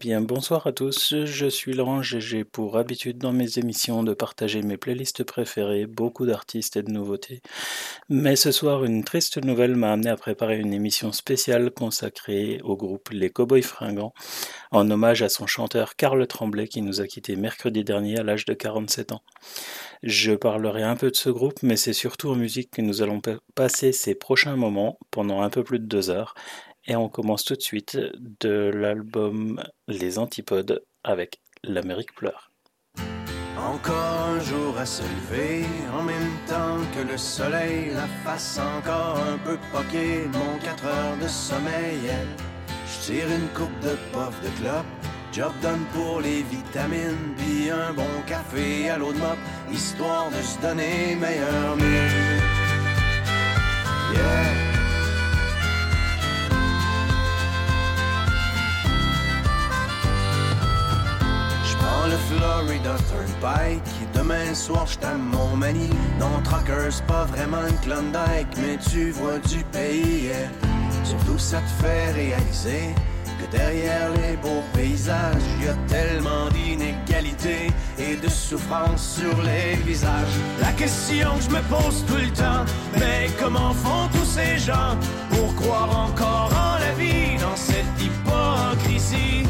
bien, bonsoir à tous, je suis Laurent et j'ai pour habitude dans mes émissions de partager mes playlists préférées, beaucoup d'artistes et de nouveautés. Mais ce soir, une triste nouvelle m'a amené à préparer une émission spéciale consacrée au groupe Les Cowboys Fringants, en hommage à son chanteur Karl Tremblay qui nous a quittés mercredi dernier à l'âge de 47 ans. Je parlerai un peu de ce groupe, mais c'est surtout en musique que nous allons passer ces prochains moments pendant un peu plus de deux heures et on commence tout de suite de l'album Les Antipodes avec L'Amérique pleure. Encore un jour à se lever, en même temps que le soleil, la face encore un peu poquée, mon 4 heures de sommeil. Je tire une coupe de pof de clope, job done pour les vitamines, puis un bon café à l'eau de mop, histoire de se donner meilleur mieux. Yeah. Le Florida Turnpike. Demain soir, je mon mani. Non, Trucker, c'est pas vraiment une Klondike, mais tu vois du pays. Surtout, ça te fait réaliser que derrière les beaux paysages, y a tellement d'inégalités et de souffrance sur les visages. La question que je me pose tout le temps, mais comment font tous ces gens pour croire encore en la vie dans cette hypocrisie?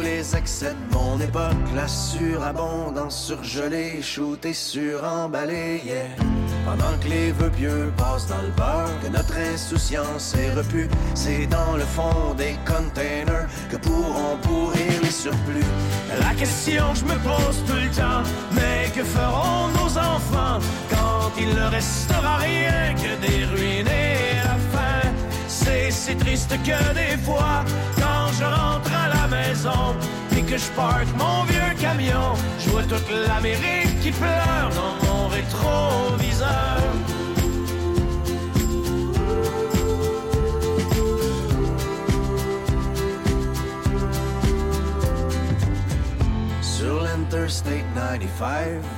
les excès de mon époque, la surabondance surgelée, shootée, suremballée, yeah. Pendant que les vœux pieux passent dans le beurre, que notre insouciance est repue, c'est dans le fond des containers que pourront pourrir les surplus. La question que je me pose tout le temps, mais que feront nos enfants quand il ne restera rien que des ruines? C'est triste que des fois, quand je rentre à la maison, et que je parque mon vieux camion, je vois toute l'Amérique qui pleure dans mon rétroviseur. Sur l'Interstate 95,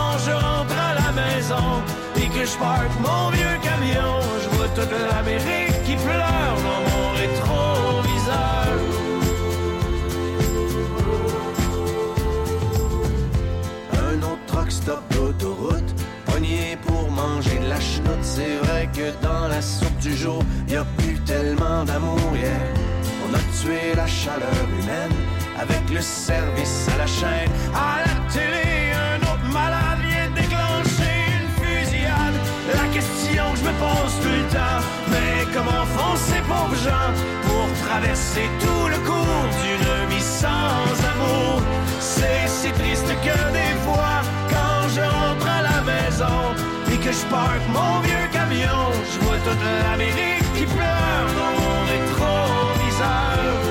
je rentre à la maison et que je parque mon vieux camion, je vois toute l'Amérique qui pleure dans mon rétroviseur. stop d'autoroute, pogné pour manger de la chenoute. C'est vrai que dans la soupe du jour, y a plus tellement d'amour. On a tué la chaleur humaine avec le service à la chaîne. À la télé, un autre malade La question que je me pose tout le temps, mais comment font ces pauvres gens pour traverser tout le cours d'une vie sans amour? C'est si triste que des fois, quand je rentre à la maison et que je parque mon vieux camion, je vois toute l'Amérique qui pleure dans mon rétroviseur.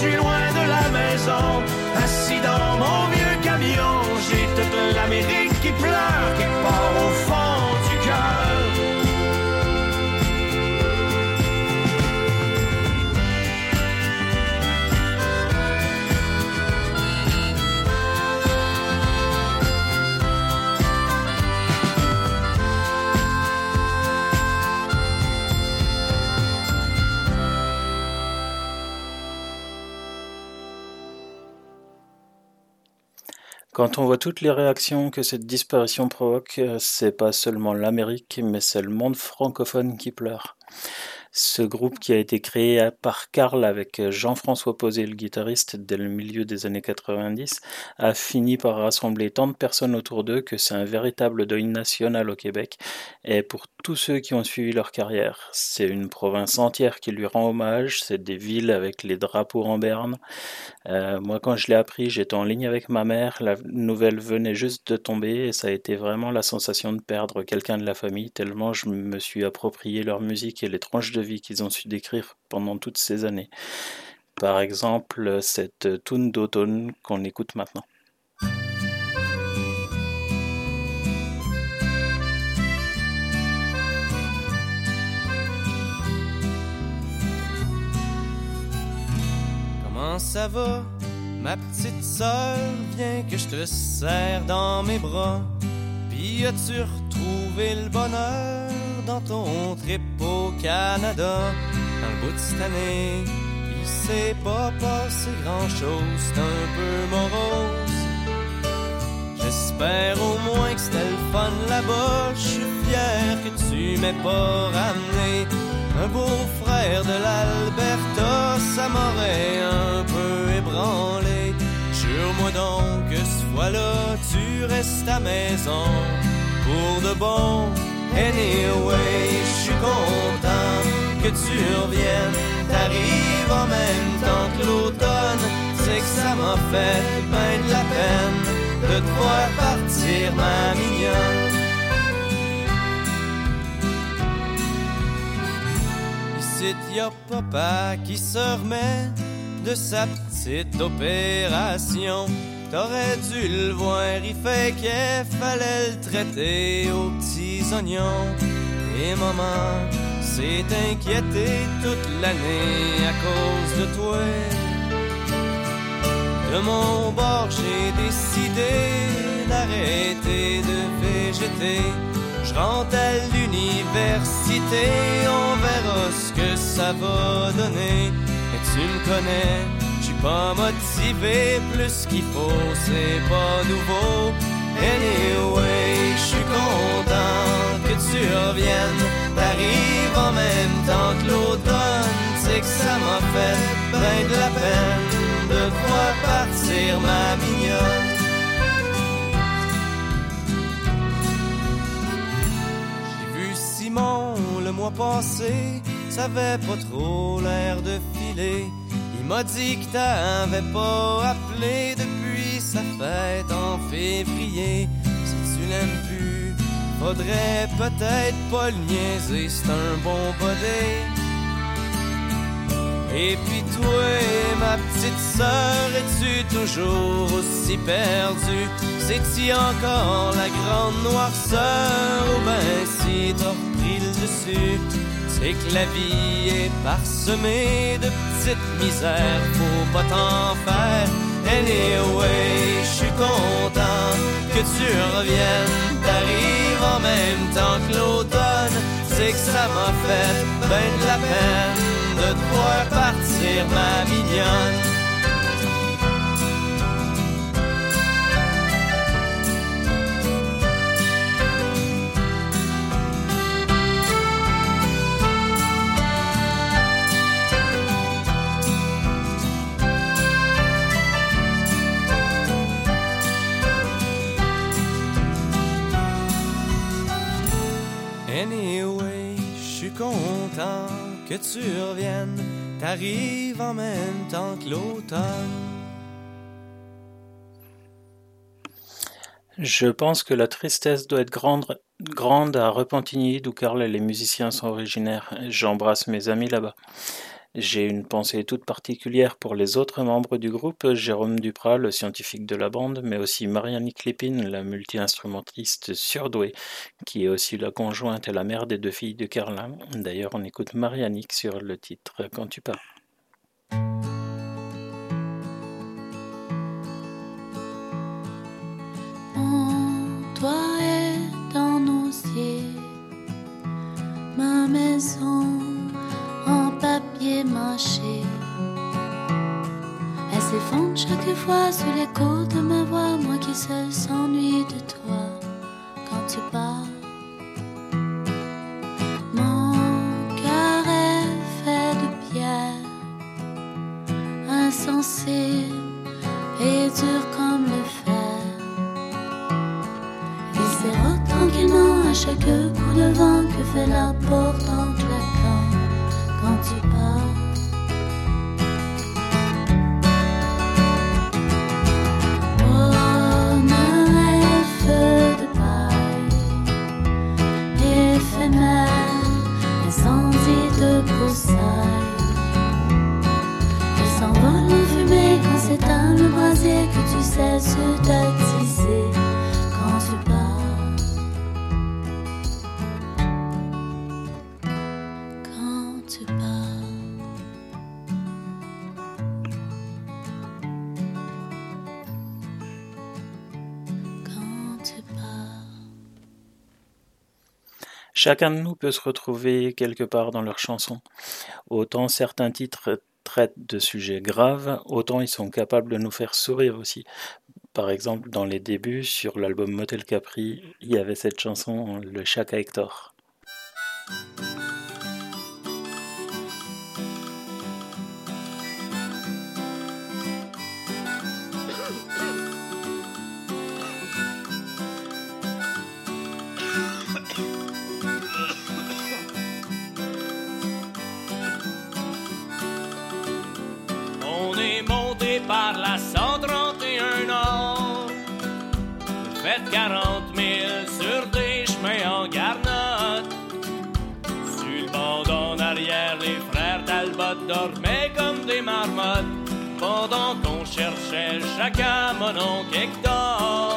suis loin de la maison, assis dans mon vieux camion, j'ai toute l'Amérique qui pleure Quand on voit toutes les réactions que cette disparition provoque, euh, c'est pas seulement l'Amérique, mais c'est le monde francophone qui pleure. Ce groupe qui a été créé par Karl avec Jean-François Posé, le guitariste, dès le milieu des années 90, a fini par rassembler tant de personnes autour d'eux que c'est un véritable deuil national au Québec et pour tous ceux qui ont suivi leur carrière. C'est une province entière qui lui rend hommage, c'est des villes avec les drapeaux en berne. Euh, moi, quand je l'ai appris, j'étais en ligne avec ma mère, la nouvelle venait juste de tomber et ça a été vraiment la sensation de perdre quelqu'un de la famille, tellement je me suis approprié leur musique et les tranches de vie qu'ils ont su décrire pendant toutes ces années. Par exemple, cette tune d'automne qu'on écoute maintenant. Comment ça va, ma petite sœur? Viens que je te serre dans mes bras. Puis as-tu retrouvé le bonheur dans ton trip au Canada? Dans le bout de cette année, il s'est pas passé grand-chose, c'est un peu morose. J'espère au moins que c'était le fun là-bas. Je suis fier que tu m'aies pas ramené un beau-frère de l'Alberta. Ça m'aurait un peu ébranlé. Jure-moi donc que ce fois-là, tu restes à maison pour de bon. Anyway, je suis content que tu reviennes. T'arrives en même temps que l'automne. C'est que ça m'a fait voir partir, ma mignonne. Ici, y a papa qui se remet de sa petite opération. T'aurais dû le voir, il fait qu'il fallait le traiter aux petits oignons. Et maman s'est inquiétée toute l'année à cause de toi. De mon bord, j'ai décidé d'arrêter de végéter. Je rentre à l'université, on verra ce que ça va donner. Mais tu me connais, je suis pas motivé plus qu'il faut, c'est pas nouveau. Anyway, je suis content que tu reviennes. T'arrives en même temps que l'automne, c'est que ça m'a fait ben de la peine de voir partir, ma mignonne. J'ai vu Simon le mois passé, ça avait pas trop l'air de filer. Il m'a dit que t'avais pas appelé depuis sa fête en février. Si tu l'aimes plus, faudrait peut-être pas le niaiser, c'est un bon body. Et puis toi, ma petite sœur, es-tu toujours aussi perdue? C'est-tu encore la grande noirceur? Ou ben si t'as repris le dessus? C'est que la vie est parsemée de petites misères, faut pas t'en faire. Anyway, je suis content que tu reviennes. T'arrives en même temps que l'automne, c'est que ça m'a fait ben de la peine de te partir, ma mignonne. Anyway, je suis content que tu reviennes. T'arrives en même temps que l'automne. Je pense que la tristesse doit être grande, grande à Repentigny, d'où Karl et les musiciens sont originaires. J'embrasse mes amis là-bas. J'ai une pensée toute particulière pour les autres membres du groupe, Jérôme Duprat, le scientifique de la bande, mais aussi Marianne Klépine, la multi-instrumentiste surdouée, qui est aussi la conjointe et la mère des deux filles de Carlin. D'ailleurs, on écoute Marianique sur le titre Quand tu pars. Toit est en osier, ma maison papier mâché. Elle s'effondre chaque fois sous l'écho de ma voix, moi qui seul s'ennuie de toi quand tu pars. Mon cœur est fait de pierre, insensible et dur comme le fer. Il s'érode tranquillement à chaque coup de vent que fait la porte en claquant quand tu pars. Oh, un feu de paille, éphémère, incendie de broussailles. Elle s'envole en fumée quand s'éteint le brasier que tu cesses d'attiser Chacun de nous peut se retrouver quelque part dans leurs chansons. Autant certains titres traitent de sujets graves, autant ils sont capables de nous faire sourire aussi. Par exemple, dans les débuts, sur l'album Motel Capri, il y avait cette chanson, le Chaka Hector. Pendant qu'on cherchait chacun mon oncle Hector.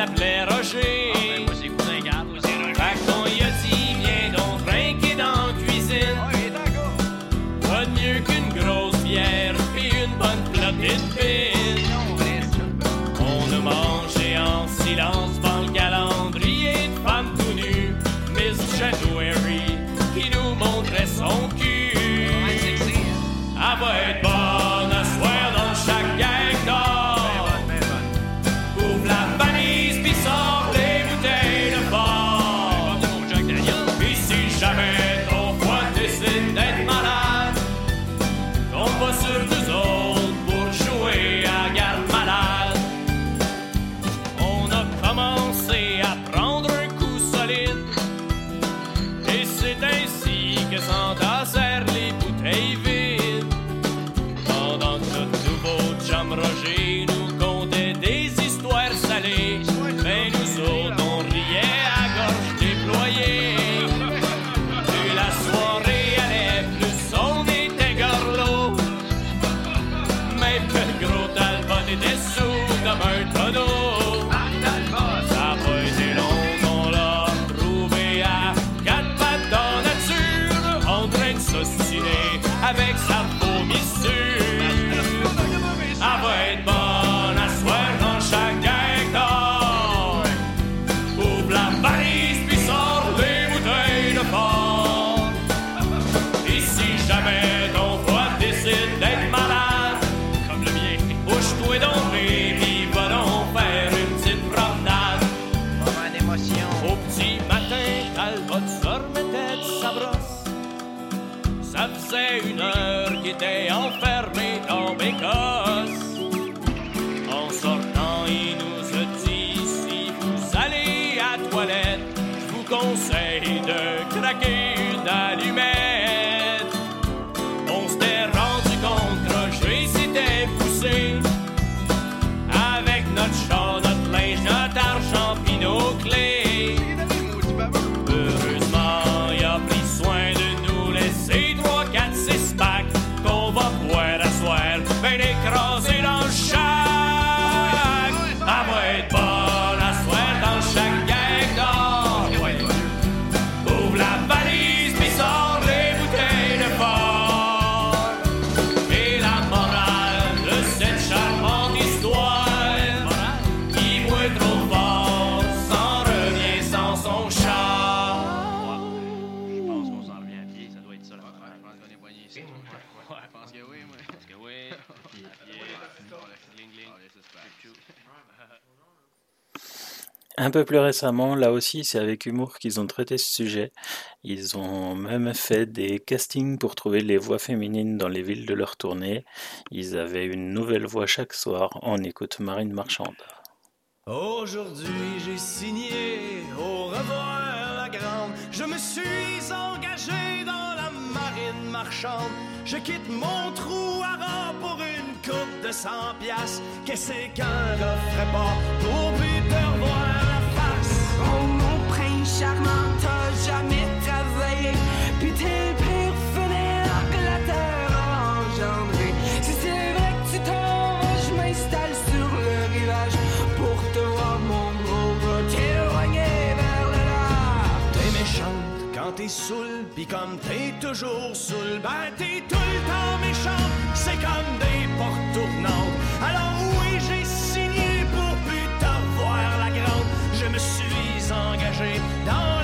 Qui s'appelait Roger. Un peu plus récemment, là aussi, c'est avec humour qu'ils ont traité ce sujet. Ils ont même fait des castings pour trouver les voix féminines dans les villes de leur tournée. Ils avaient une nouvelle voix chaque soir. On écoute Marine Marchande. Aujourd'hui, j'ai signé au revoir la grande. Je me suis engagé dans la marine marchande. Je quitte mon trou à rang pour une coupe de 100 piastres. Qu'est-ce qu'un refrain pas pour Charmante, jamais travaillé. Puis t'es le pire fainéant que la terre a engendré. Si c'est vrai que tu t'en vas, je m'installe sur le rivage pour te voir, mon gros gars, t'éloigner vers le large. T'es méchante quand t'es saoul, pis comme t'es toujours saoul, ben t'es tout le temps méchante. C'est comme des portes tournantes. Alors oui, j'ai signé pour plus t'avoir la grande. Je me suis engagé Oh.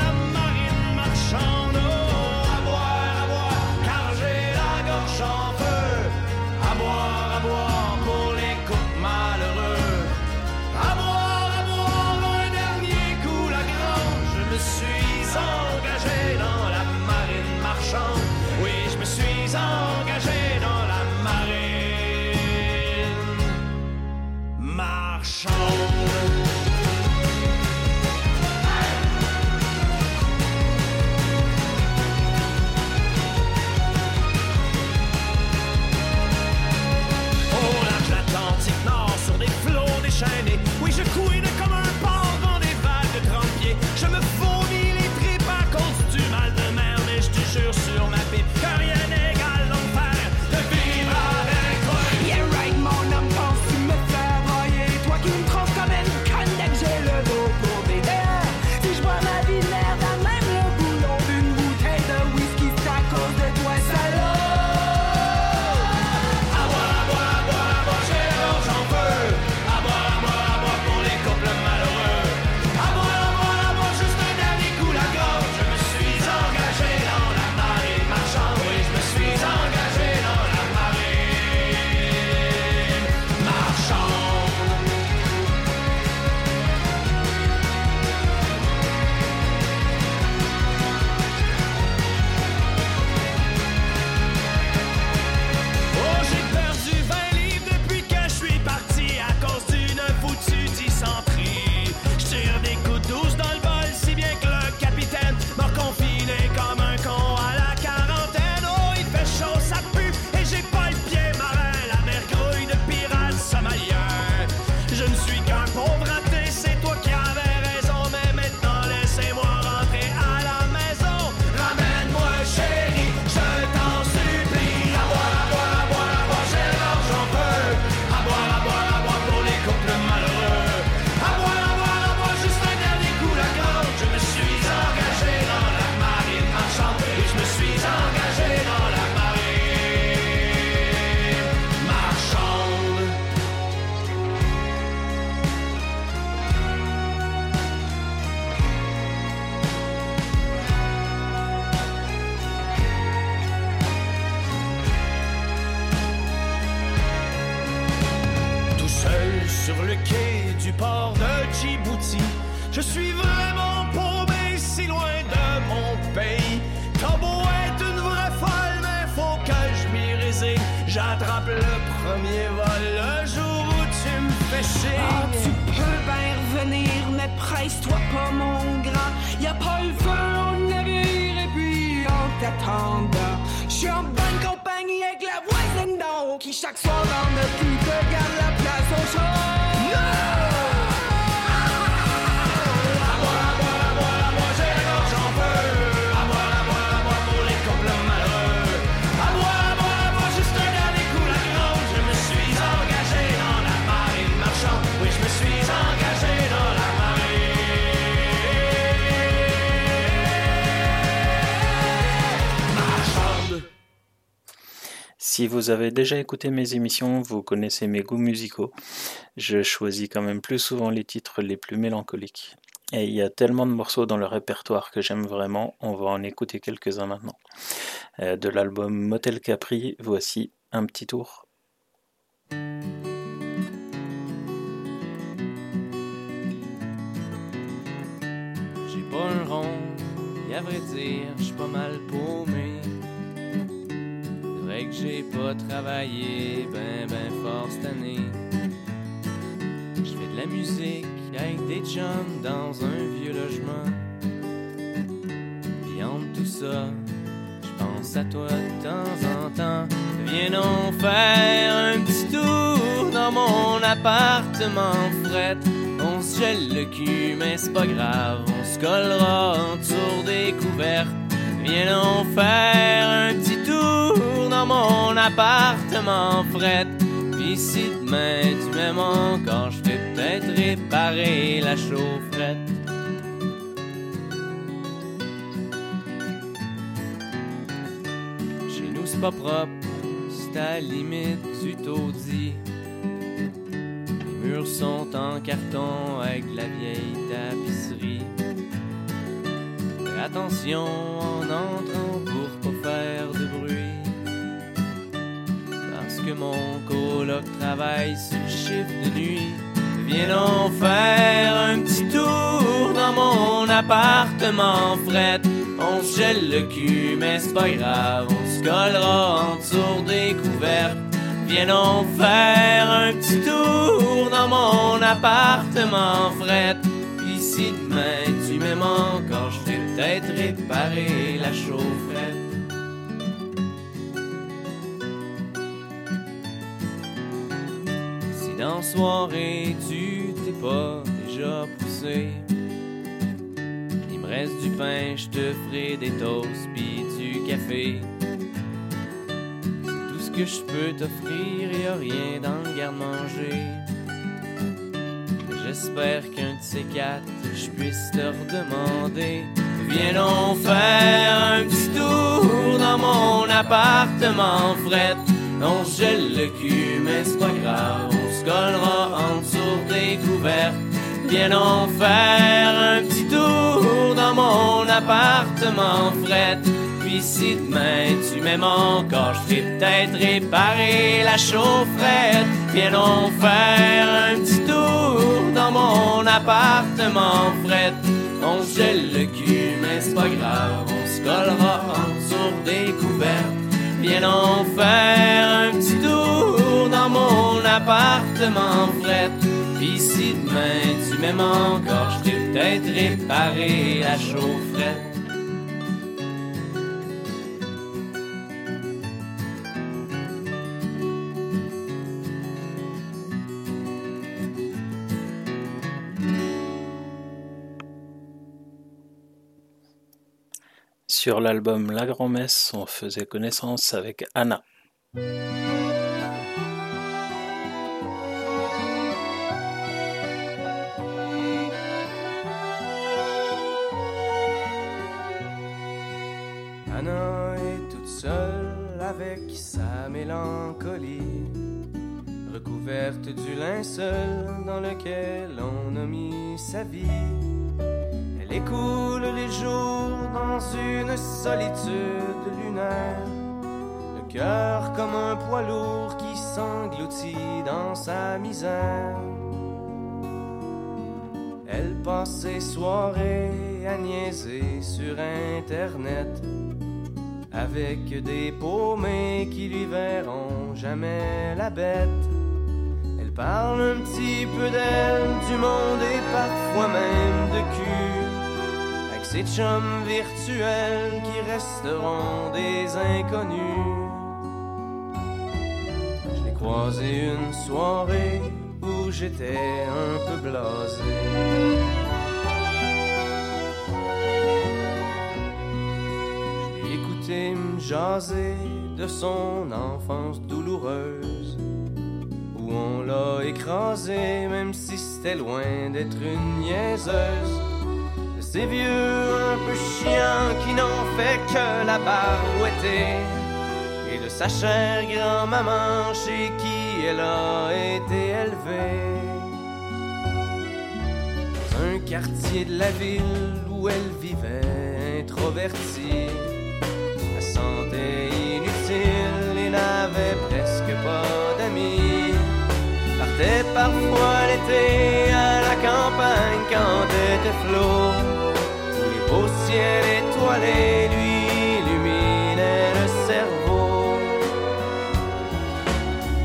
Si vous avez déjà écouté mes émissions, vous connaissez mes goûts musicaux. Je choisis quand même plus souvent les titres les plus mélancoliques. Et il y a tellement de morceaux dans le répertoire que j'aime vraiment, on va en écouter quelques-uns maintenant. Euh, de l'album Motel Capri, voici un petit tour. J'ai pas un rond, et à vrai dire, je pas mal. Que j'ai pas travaillé ben ben fort cette année. Je fais de la musique avec des chums dans un vieux logement. Puis entre tout ça, je pense à toi de temps en temps. Viens donc faire un petit tour dans mon appartement fret. On se gèle le cul, mais c'est pas grave, on se collera autour des couvertes. Viens donc faire un petit tour dans mon appartement fret. Puis si demain tu m'aimes encore, je vais peut-être réparer la chaufferette. Chez nous c'est pas propre, c'est à la limite du taudis. Les murs sont en carton avec la vieille tapisserie. Attention en entrant pour pas faire de bruit. Parce que mon coloc travaille sur le chiffre de nuit. Viens donc faire un petit tour dans mon appartement fret. On gèle le cul, mais c'est pas grave, on se collera en dessous des couvertes. Viens donc faire un petit tour dans mon appartement fret. Si demain tu m'aimes encore, je peut-être réparer la chaufferette. Si dans soirée tu t'es pas déjà poussé, il me reste du pain, je te ferai des toasts pis du café. C'est tout ce que je peux t'offrir, y a rien dans le garde-manger. J'espère qu'un de ces quatre, je puisse te redemander. Viens donc faire un petit tour dans mon appartement fret. On gèle le cul, mais c'est pas grave, on se collera en dessous des couvertes. Viens donc faire un petit tour dans mon appartement fret. Puis si demain tu m'aimes encore, je vais peut-être réparer la chaufferette. Viens donc faire un petit tour dans mon appartement fret. On gèle le cul, mais c'est pas grave, on se collera en des couvertes. Viens donc faire un petit tour dans mon appartement fret. Puis si demain tu m'aimes encore, je vais peut-être réparer la chaufferette. Sur l'album La Grand-Messe, on faisait connaissance avec Anna. Anna est toute seule avec sa mélancolie, recouverte du linceul dans lequel on a mis sa vie. Elle écoule les jours dans une solitude lunaire. Le cœur comme un poids lourd qui s'engloutit dans sa misère. Elle passe ses soirées à niaiser sur Internet avec des paumés qui lui verront jamais la bête. Elle parle un petit peu d'elle, du monde et parfois même de cul. Ses chums virtuels qui resteront des inconnus. Je l'ai croisé une soirée où j'étais un peu blasé. Je écouté me jaser de son enfance douloureuse où on l'a écrasé, même si c'était loin d'être une niaiseuse. De ces vieux un peu chiants qui n'ont fait que la barouetter. Et de sa chère grand-maman chez qui elle a été élevée. Un quartier de la ville où elle vivait introvertie. La santé inutile et n'avait presque pas d'amis partait parfois l'été à la campagne quand était flot. Beaux ciels étoilés lui illuminaient le cerveau.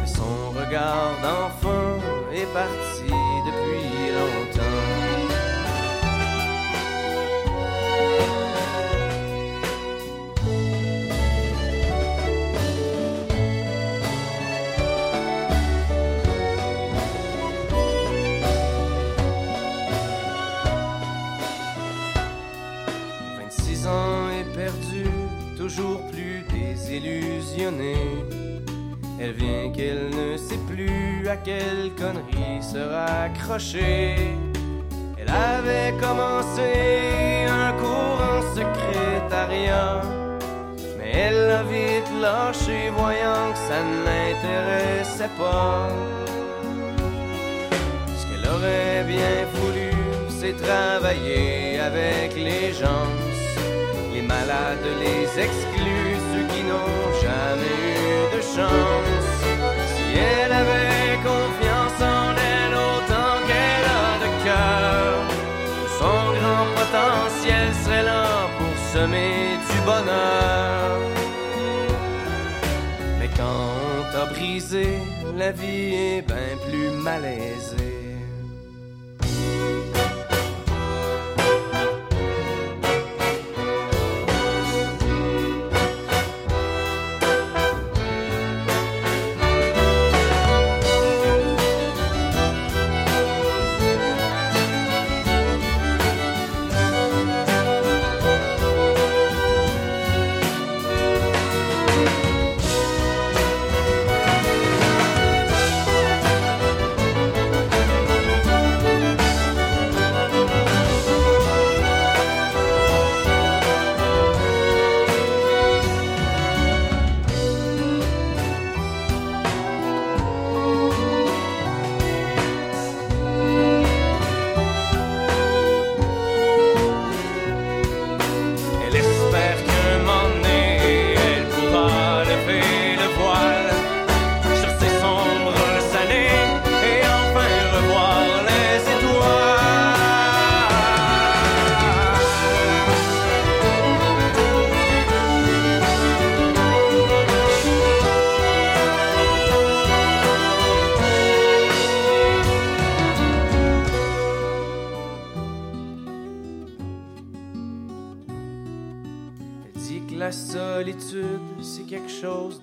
Son regard d'enfant est parti désillusionnée. Elle vient qu'elle ne sait plus à quelle connerie se raccrocher. Elle avait commencé un cours en secrétariat, mais elle l'a vite lâché, voyant que ça ne l'intéressait pas. Ce qu'elle aurait bien voulu, c'est travailler avec les gens les malades, les exclus, Si elle avait confiance en elle autant qu'elle a de cœur, son grand potentiel serait là pour semer du bonheur. Mais quand on t'a brisé, la vie est bien plus malaisée.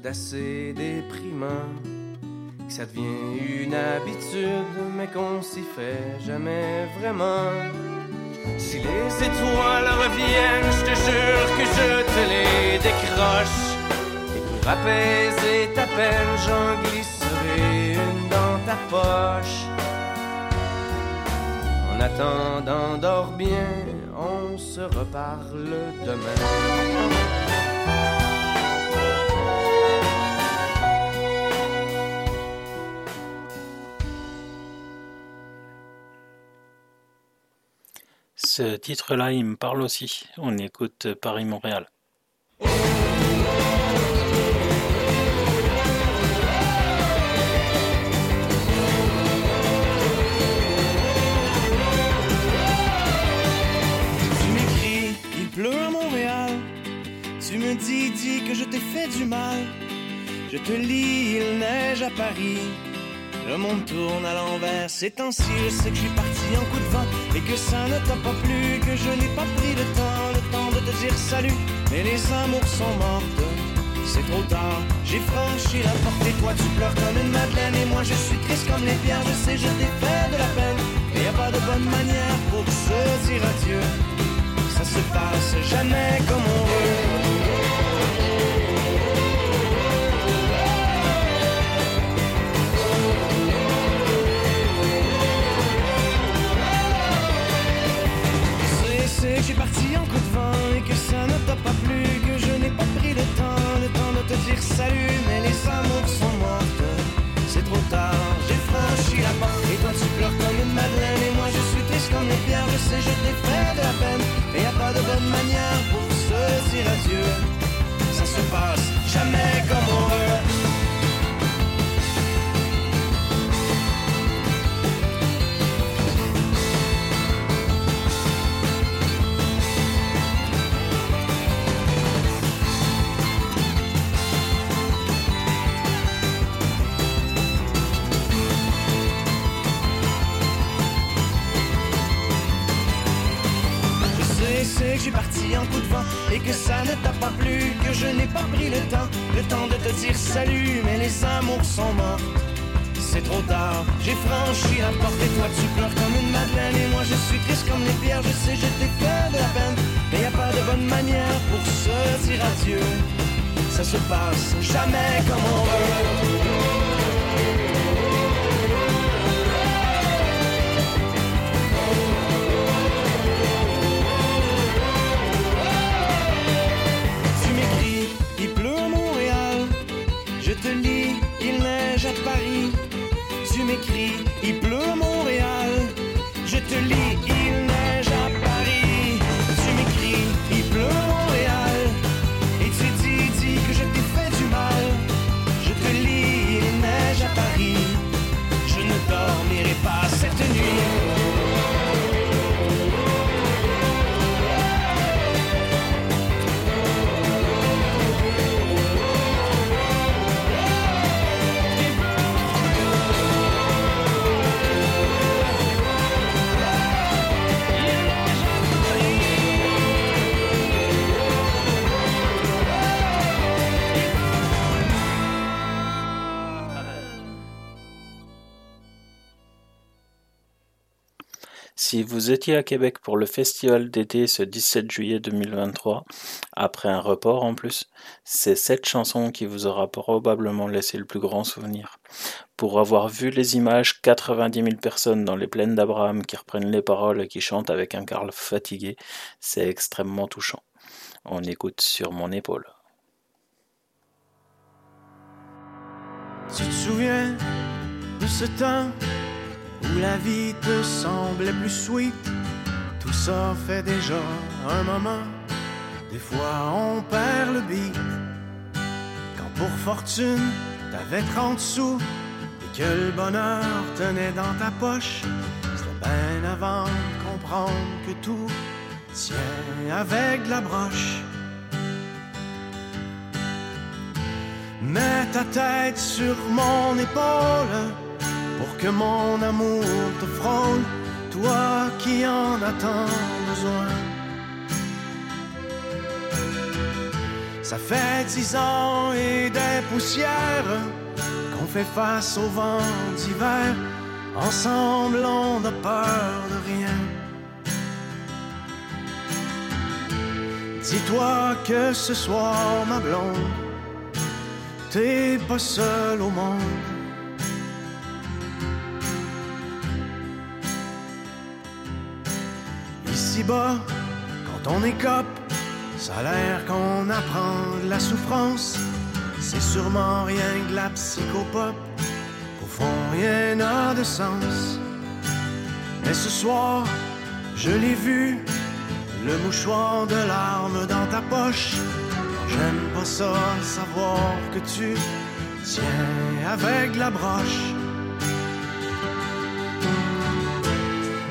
D'assez déprimant. Que ça devient une habitude, mais qu'on s'y fait jamais vraiment. Si les étoiles reviennent, je te jure que je te les décroche. Et pour apaiser ta peine, j'en glisserai une dans ta poche. En attendant, dors bien, on se reparle demain. ce titre-là, il me parle aussi. On écoute Paris-Montréal. Tu m'écris, il pleut à Montréal. Tu me dis, dis que je t'ai fait du mal. Je te lis, il neige à Paris. Le monde tourne à l'envers, ces temps-ci, je sais que je parti en coup de vent et que ça ne t'a pas plu, que je n'ai pas pris le temps, le temps de te dire salut. Mais les amours sont mortes, c'est trop tard. J'ai franchi la porte et toi tu pleures comme une madeleine et moi je suis triste comme les pierres. Je sais, je t'ai fait de la peine, mais y a pas de bonne manière pour se dire adieu. Ça se passe jamais comme on veut. Que j'ai parti en coup de vent et que ça ne t'a pas plu, que je n'ai pas pris le temps, le temps de te dire salut, mais les amours sont mortes, c'est trop tard, j'ai franchi la porte. Et toi tu pleures comme une madeleine. Et moi je suis triste comme les pierres, je sais je t'ai fait de la peine. Et y a pas de bonne manière pour se dire adieu, ça se passe jamais comme on veut. C'est trop tard, j'ai franchi la porte et toi tu pleures comme une madeleine. Et moi je suis triste comme les pierres, je sais, je t'ai fait de la peine, mais y a pas de bonne manière pour se dire adieu. Ça se passe jamais comme on veut. Tu m'écris, il Si vous étiez à Québec pour le festival d'été ce 17 juillet 2023, après un report en plus, c'est cette chanson qui vous aura probablement laissé le plus grand souvenir. Pour avoir vu les images, 90 000 personnes dans les plaines d'Abraham qui reprennent les paroles et qui chantent avec un Karl fatigué, c'est extrêmement touchant. On écoute sur mon épaule. Tu te de ce temps où la vie te semblait plus sweet? Tout ça fait déjà un moment. Des fois on perd le beat. Quand pour fortune t'avais 30 sous et que le bonheur tenait dans ta poche, c'était bien avant de comprendre que tout tient avec la broche. Mets ta tête sur mon épaule pour que mon amour te frôle, toi qui en as tant besoin. Ça fait dix ans et des poussières qu'on fait face au vent d'hiver. Ensemble, on n'a peur de rien. Dis-toi que ce soir, ma blonde, t'es pas seul au monde. Quand on écope, ça a l'air qu'on apprend la souffrance. C'est sûrement rien que la psychopop. Au fond, rien n'a de sens. Mais ce soir, je l'ai vu, le mouchoir de larmes dans ta poche. J'aime pas ça, savoir que tu tiens avec la broche.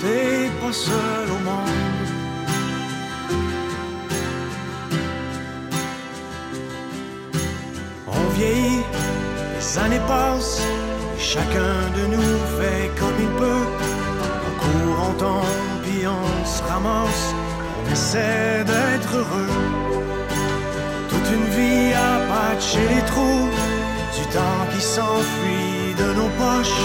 t'es pas seule au monde. On vieillit, les années passent, et chacun de nous fait comme il peut. On court, on tombe, puis on se ramasse, on essaie d'être heureux. Toute une vie à patcher les trous, du temps qui s'enfuit de nos poches,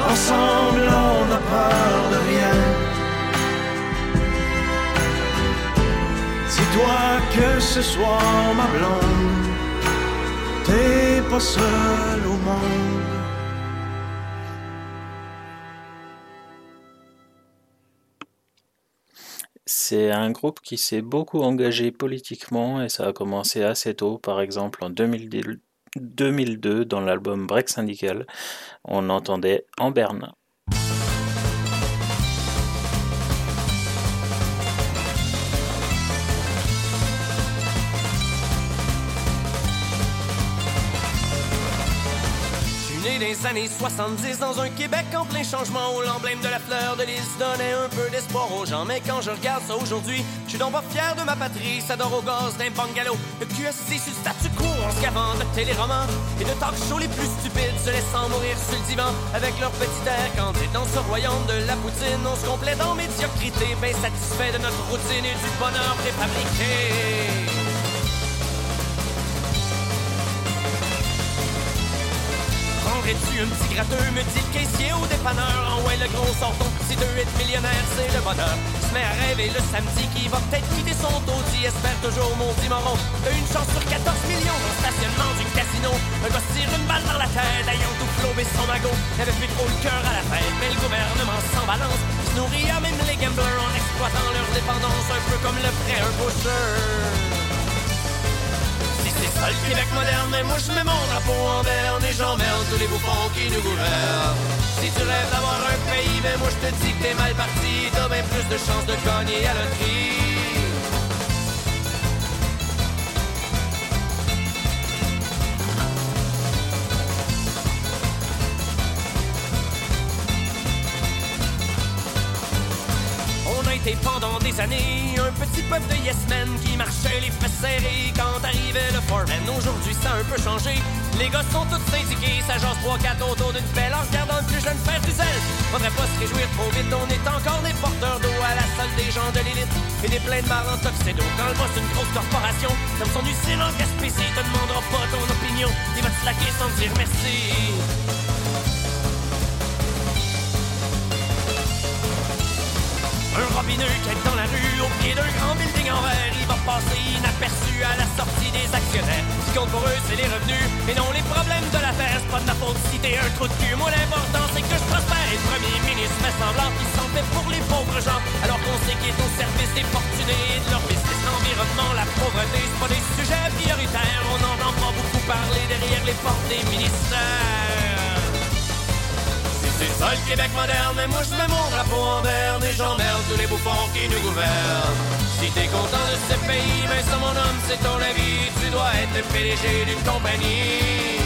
Ensemble, on n'a peur de rien. Dis-toi que ce soir, ma blonde, t'es pas seul au monde. C'est un groupe qui s'est beaucoup engagé politiquement et ça a commencé assez tôt. Par exemple, en 2002, 2002 dans l'album Break Syndical, on entendait En Berne. Des années 70 dans un Québec en plein changement où l'emblème de la fleur de lys donnait un peu d'espoir aux gens. Mais quand je regarde ça aujourd'hui, je suis donc pas fier de ma patrie. Ça dort au gaz d'un bungalow. Le assis sur statu quo en se de téléromans et de talk shows les plus stupides se laissant mourir sur le divan avec leur petit air candide dans ce royaume de la poutine. On se complète en médiocrité, bien satisfait de notre routine et du bonheur préfabriqué. Prendrais-tu un petit gratteux, me dit le caissier au dépanneur? En ouais, le gros sort ton petit deux être millionnaire, c'est le bonheur. Se met à rêver le samedi qui va peut-être quitter son taudis, espère toujours mon petit moron. T'as une chance sur 14 millions le stationnement du casino. Un gars tire une balle dans la tête, ayant tout flobé son magot. N'avait plus trop le cœur à la fête, mais le gouvernement s'en balance. Se nourrit à même les gamblers en exploitant leur dépendance, un peu comme le prêt un pusher. Le Québec moderne, mais moi je mets mon drapeau en berne et j'emmerde tous les bouffons qui nous gouvernent. Si tu rêves d'avoir un pays, ben moi je te dis que t'es mal parti, t'as bien plus de chances de gagner à la loterie. Été pendant des années un petit peuple de yes men qui marchait les fesses serrées quand arrivait le foreman. Aujourd'hui, ça a un peu changé. Les gars sont tous syndiqués, ça jase 3-4 autour d'une pelle en regardant le plus jeune faire du zèle. Faudrait pas se réjouir trop vite, on est encore des porteurs d'eau à la salle des gens de l'élite et des pleins de en tuxedo. Quand le boss d'une grosse corporation, comme son usine en Gaspésie, te demandera pas ton opinion, il va te slacker sans dire merci. Un robineux qui est dans la rue au pied d'un grand building en verre. Il va passer inaperçu à la sortie des actionnaires. Ce qui compte pour eux, c'est les revenus et non les problèmes de la terre. C'est pas de ma faute si t'es un trou de cul. Moi, l'important, c'est que je prospère. Et le premier ministre fait semblant qu'il s'en fait pour les pauvres gens. Alors qu'on sait qu'il est au service des fortunés de leur business. L'environnement, la pauvreté, c'est pas des sujets prioritaires. On en entend pas beaucoup parler derrière les portes des ministères. Ça le Québec moderne, mais moi je mets mon drapeau en berne et j'emmerde tous les bouffons qui nous gouvernent. Si t'es content de ce pays, mais ça mon homme, c'est ton avis, tu dois être le PDG d'une compagnie.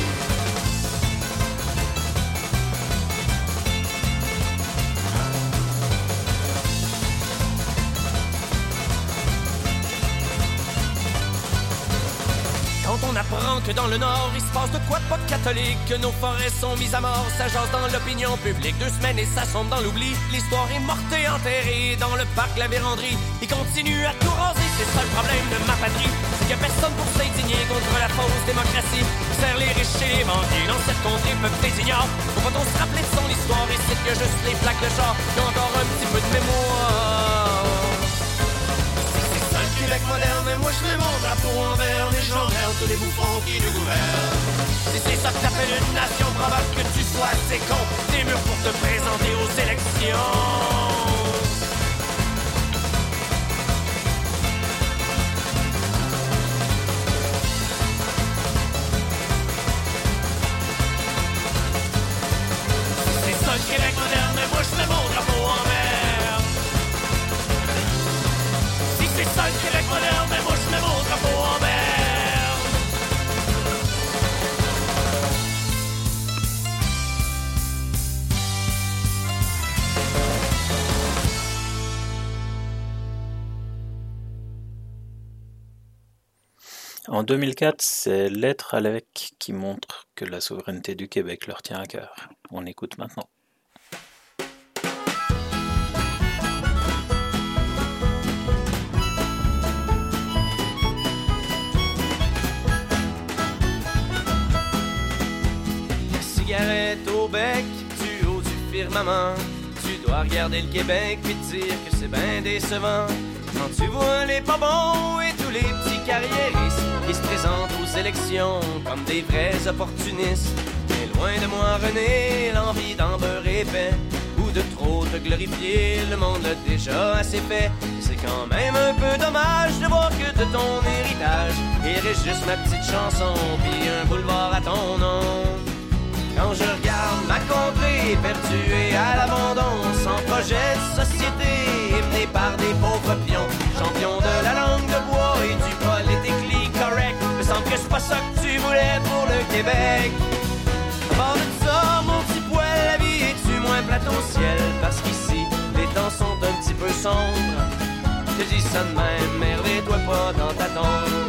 On que dans le Nord, il se passe de quoi de pas catholique, que nos forêts sont mises à mort, ça jase dans l'opinion publique. Deux semaines et ça sombre dans l'oubli. L'histoire est morte et enterrée dans le parc La Vérandrie. Il continue à tout raser, c'est ça le problème de ma patrie. C'est qu'il a personne pour s'indigner contre la fausse démocratie. Serre les riches et les banquiers dans cette contrée peuple des ignorent. Faut-on se rappeler de son histoire et c'est que juste les plaques de qui ont encore un petit peu de mémoire. Mais moi je mets mon drapeau envers les gens tous les bouffons qui nous gouvernent. Si c'est ça que t'appelles une nation, probable que tu sois assez con. Des murs pour te présenter aux élections. En 2004, c'est Lettre à l'évêque qui montre que la souveraineté du Québec leur tient à cœur. On écoute maintenant. Cigarette au bec, du haut du firmament. Tu dois regarder le Québec puis te dire que c'est bien décevant. Quand tu vois les pas bons et tous les petits carriéristes qui se présentent aux élections comme des vrais opportunistes. Mais loin de moi, René, l'envie d'en beurrer épais ou de trop te glorifier, le monde l'a déjà assez fait. C'est quand même un peu dommage de voir que de ton héritage reste juste ma petite chanson puis un boulevard à ton nom. Quand je regarde ma contrée et à l'abandon, sans projet de société, mené par des pauvres pions, champions de la langue de bois et du politically correct, me semble que c'est pas ça que tu voulais pour le Québec. Part de ça, mon petit poil, la vie est-tu moins ciel? Parce qu'ici, les temps sont un petit peu sombres. Je dis ça de même, mais réveille-toi pas dans ta tombe.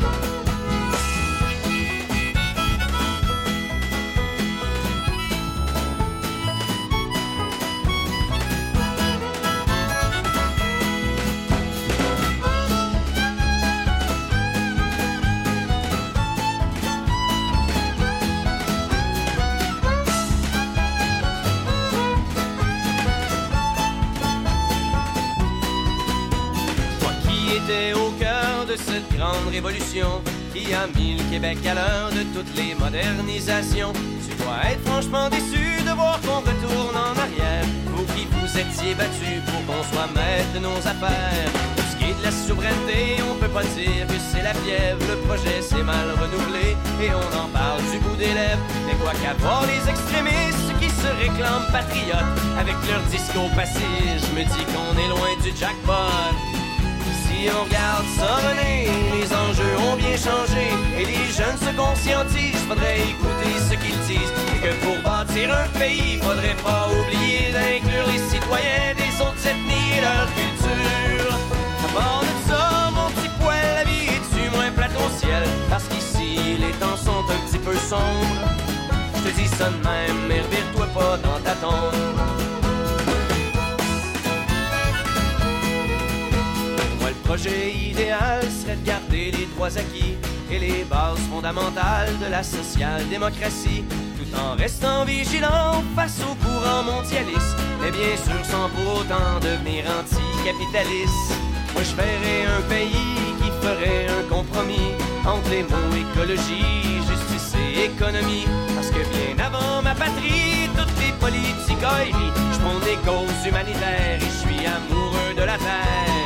Au cœur de cette grande révolution qui a mis le Québec à l'heure de toutes les modernisations, tu dois être franchement déçu de voir qu'on retourne en arrière. Vous qui vous étiez battus pour qu'on soit maître de nos affaires. Pour ce qui est de la souveraineté, on peut pas dire que c'est la fièvre. Le projet s'est mal renouvelé et on en parle du bout des lèvres. Mais quoi qu'avoir les extrémistes qui se réclament patriotes avec leur discours passif, je me dis qu'on est loin du jackpot. Si on regarde ça René, les enjeux ont bien changé et les jeunes se conscientisent. Faudrait écouter ce qu'ils disent et que pour bâtir un pays, faudrait pas oublier d'inclure les citoyens des autres ethnies et leur culture. À part de ça, mon petit poil, la vie est-tu moins plate au ciel Parce qu'ici, les temps sont un petit peu sombres. Je te dis ça de même, mais revire-toi pas dans ta tombe. Projet idéal serait de garder les droits acquis et les bases fondamentales de la social-démocratie, tout en restant vigilant face au courant mondialiste, mais bien sûr sans pour autant devenir anticapitaliste. Moi, je ferais un pays qui ferait un compromis entre les mots écologie, justice et économie, parce que bien avant ma patrie, toutes les politiques je prends des causes humanitaires et je suis amoureux de la terre.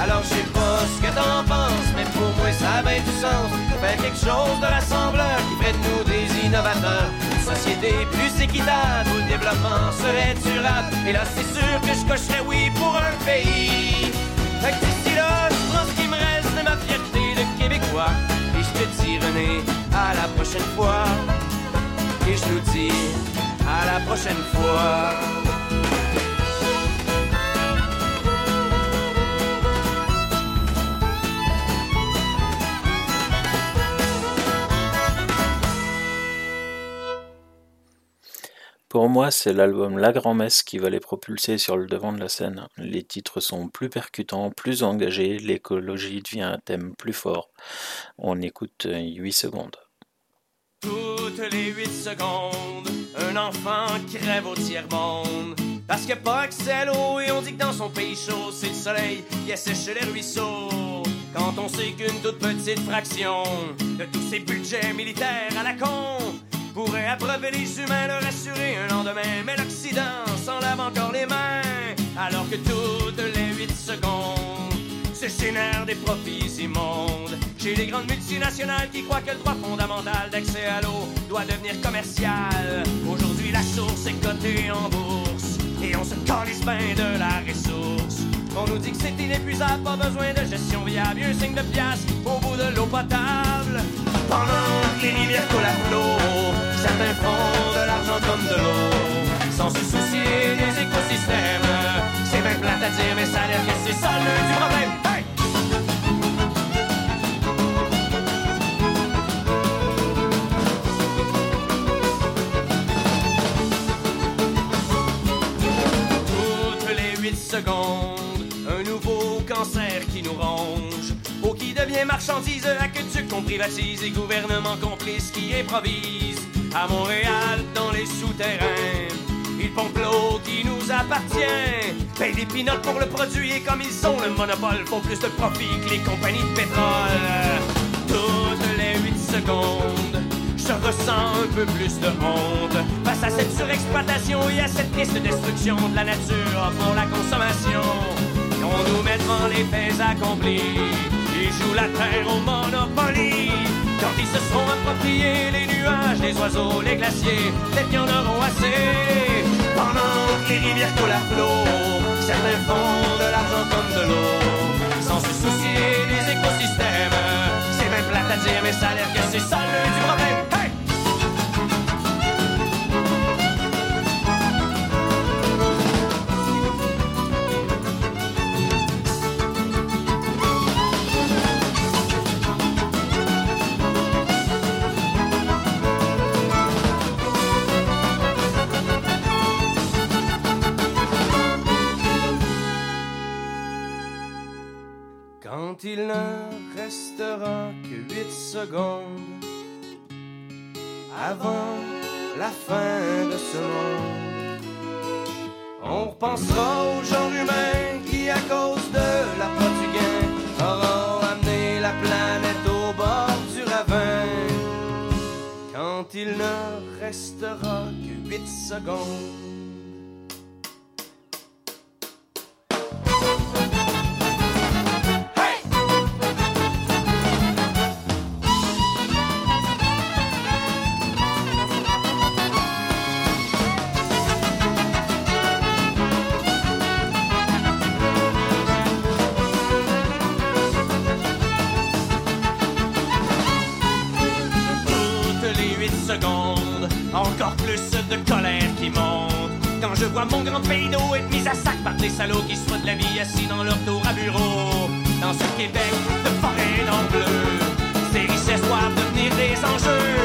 Alors je sais pas ce que t'en penses, mais pour moi ça a bien du sens. Faire quelque chose de rassembleur qui ferait de nous des innovateurs. Une société plus équitable où le développement serait durable. Et là c'est sûr que je cocherais oui pour un pays. Fait que d'ici là, je prends ce qui me reste de ma fierté de Québécois. Et je te dis René, à la prochaine fois. Et je nous dis, à la prochaine fois. Pour moi, c'est l'album La Grand-Messe qui va les propulser sur le devant de la scène. Les titres sont plus percutants, plus engagés, l'écologie devient un thème plus fort. On écoute 8 secondes. Toutes les 8 secondes, un enfant rêve au tiers-monde. Parce a pas accès l'eau et on dit que dans son pays chaud, c'est le soleil qui assèche les ruisseaux. Quand on sait qu'une toute petite fraction de tous ces budgets militaires à la con pourrait abreuver les humains, leur assurer un lendemain. Mais l'Occident s'en lave encore les mains, alors que toutes les 8 secondes se génèrent des profits immondes. Chez les grandes multinationales qui croient que le droit fondamental d'accès à l'eau doit devenir commercial. Aujourd'hui, la source est cotée en bourse et on se calisse bien de la ressource. On nous dit que c'est inépuisable, pas besoin de gestion viable, un signe de pièce au bout de l'eau potable. Pendant que les rivières coulent à flot, certains font de l'argent comme de l'eau, sans se soucier des écosystèmes. C'est bien plate à dire, mais ça a l'air que c'est ça le du problème. Hey! Toutes les 8 secondes, nous qui devient marchandise, aqueduc qu'on privatise et gouvernement complice qui improvise. À Montréal, dans les souterrains, ils pompent l'eau qui nous appartient. Paye des pinottes pour le produit et comme ils sont le monopole, font plus de profit que les compagnies de pétrole. Toutes les 8 secondes, je ressens un peu plus de honte face à cette surexploitation et à cette triste destruction de la nature pour la consommation. On nous met devant les faits accomplis, ils jouent la terre au Monopoly. Quand ils se seront appropriés les nuages, les oiseaux, les glaciers, peut-être qu'ils en auront assez. Pendant que les rivières coulent à flot, certains font de l'argent comme de l'eau, sans se soucier des écosystèmes. C'est même plate à dire, mais ça a l'air que c'est ça le du problème. Quand il ne restera que 8 secondes avant la fin de ce monde, on repensera au genre humain qui, à cause de la du gain, auront amené la planète au bord du ravin. Quand il ne restera que 8 secondes. Quand je vois mon grand pays d'eau être mis à sac par des salauds qui se foutent la vie assis dans leur tour à bureau. Dans ce Québec de forêt le bleu, ces richesses doivent devenir des enjeux.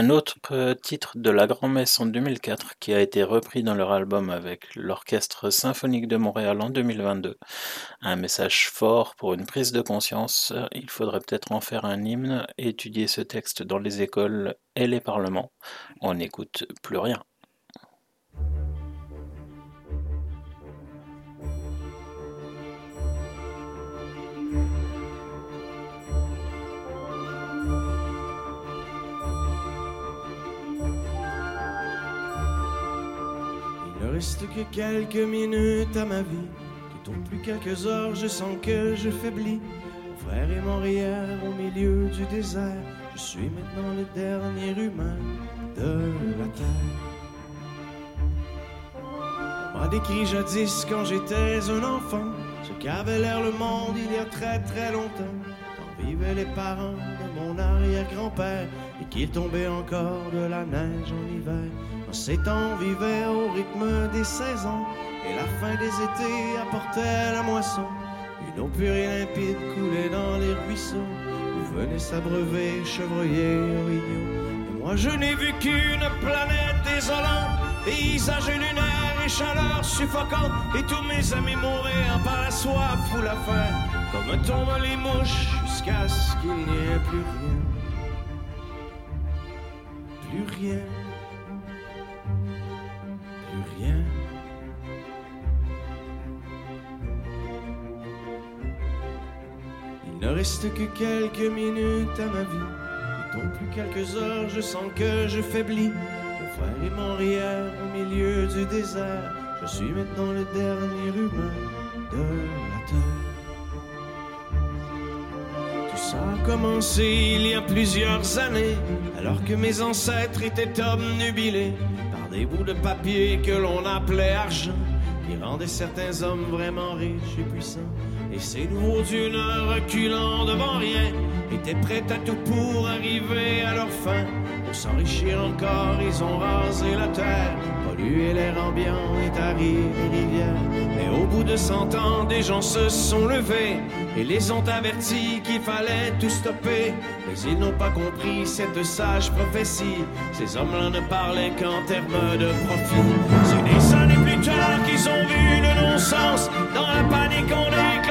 Un autre titre de La Grand-Messe en 2004 qui a été repris dans leur album avec l'Orchestre Symphonique de Montréal en 2022. Un message fort pour une prise de conscience. Il faudrait peut-être en faire un hymne, étudier ce texte dans les écoles et les parlements. On n'écoute plus rien. Reste que quelques minutes à ma vie. Tout au plus quelques heures, je sens que je faiblis. Mon frère est mort hier au milieu du désert. Je suis maintenant le dernier humain de la terre. On m'a décrit jadis quand j'étais un enfant ce qu'avait l'air le monde il y a très très longtemps. Quand vivaient les parents de mon arrière-grand-père et qu'il tombait encore de la neige en hiver. Ces temps, on vivait au rythme des saisons et la fin des étés apportait la moisson. Une eau pure et limpide coulait dans les ruisseaux où venaient s'abreuver chevreuils orignaux. Et moi je n'ai vu qu'une planète désolante, paysage lunaire et chaleur suffocante. Et tous mes amis mourraient par la soif ou la faim, comme tombent les mouches jusqu'à ce qu'il n'y ait plus rien. Plus rien. Il ne reste que quelques minutes à ma vie. Plutôt plus quelques heures, je sens que je faiblis. Mon frère et mon rieur au milieu du désert. Je suis maintenant le dernier humain de la terre. Tout ça a commencé il y a plusieurs années, alors que mes ancêtres étaient obnubilés par des bouts de papier que l'on appelait argent, qui rendaient certains hommes vraiment riches et puissants. Ces nouveaux dieux reculant devant rien, étaient prêts à tout pour arriver à leur fin. Pour s'enrichir encore, ils ont rasé la terre, pollué l'air ambiant et tari les rivières. Mais au bout de cent ans, des gens se sont levés et les ont avertis qu'il fallait tout stopper. Mais ils n'ont pas compris cette sage prophétie. Ces hommes-là ne parlaient qu'en termes de profit. C'est des années plus tard qu'ils ont vu le non-sens. Dans la panique, on déclarait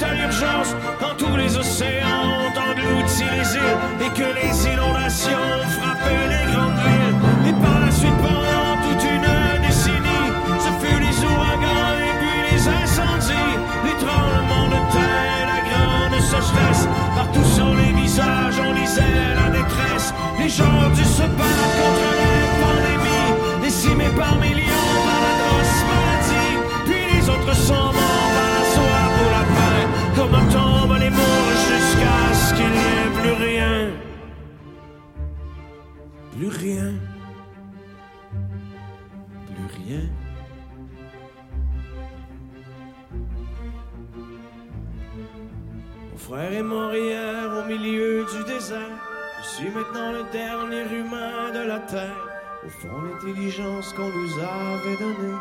l'état d'urgence. Quand tous les océans ont englouti les îles et que les inondations frappaient les grandes villes. Et par la suite, pendant toute une décennie, ce fut les ouragans et puis les incendies, les tremblements de terre, la grande sécheresse. Partout sur les visages, on lisait la détresse. Les gens ont dû se battre contre les pandémies, décimés par millions par maladie. Puis les autres sont Plus rien. Plus rien. Mon frère est mort hier au milieu du désert. Je suis maintenant le dernier humain de la terre. Au fond, l'intelligence qu'on nous avait donnée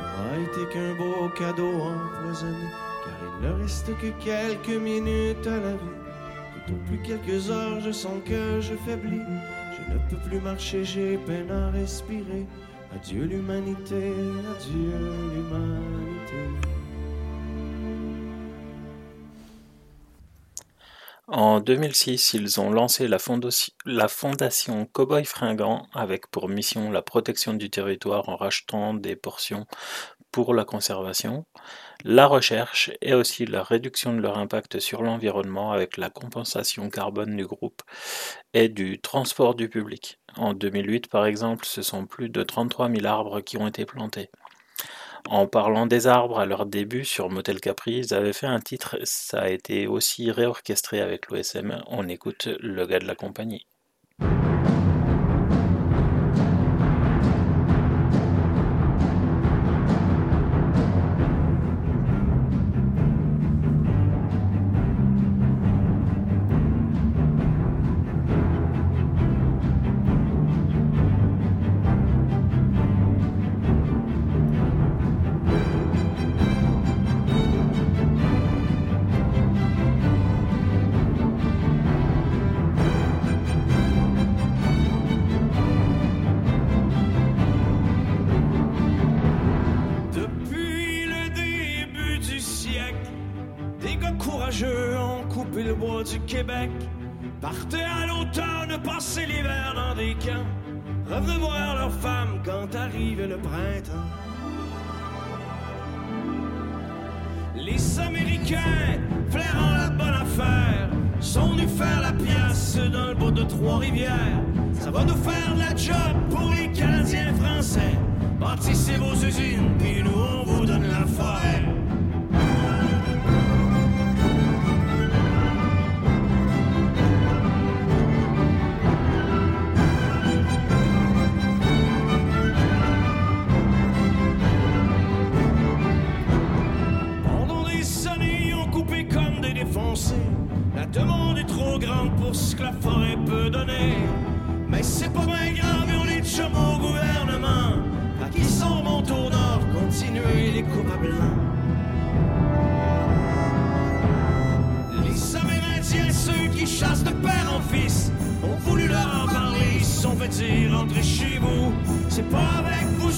n'aura été qu'un beau cadeau empoisonné. Car il ne reste que quelques minutes à la vie. Tout plus quelques heures, je sens que je faiblis. Je ne peux plus marcher, j'ai peine à respirer. Adieu l'humanité, adieu l'humanité. En 2006, ils ont lancé la, fondation Cowboy Fringant avec pour mission la protection du territoire en rachetant des portions pour la conservation, la recherche et aussi la réduction de leur impact sur l'environnement avec la compensation carbone du groupe et du transport du public. En 2008, par exemple, ce sont plus de 33 000 arbres qui ont été plantés. En parlant des arbres à leur début sur Motel Capri, ils avaient fait un titre, ça a été aussi réorchestré avec l'OSM. On écoute le gars de la compagnie.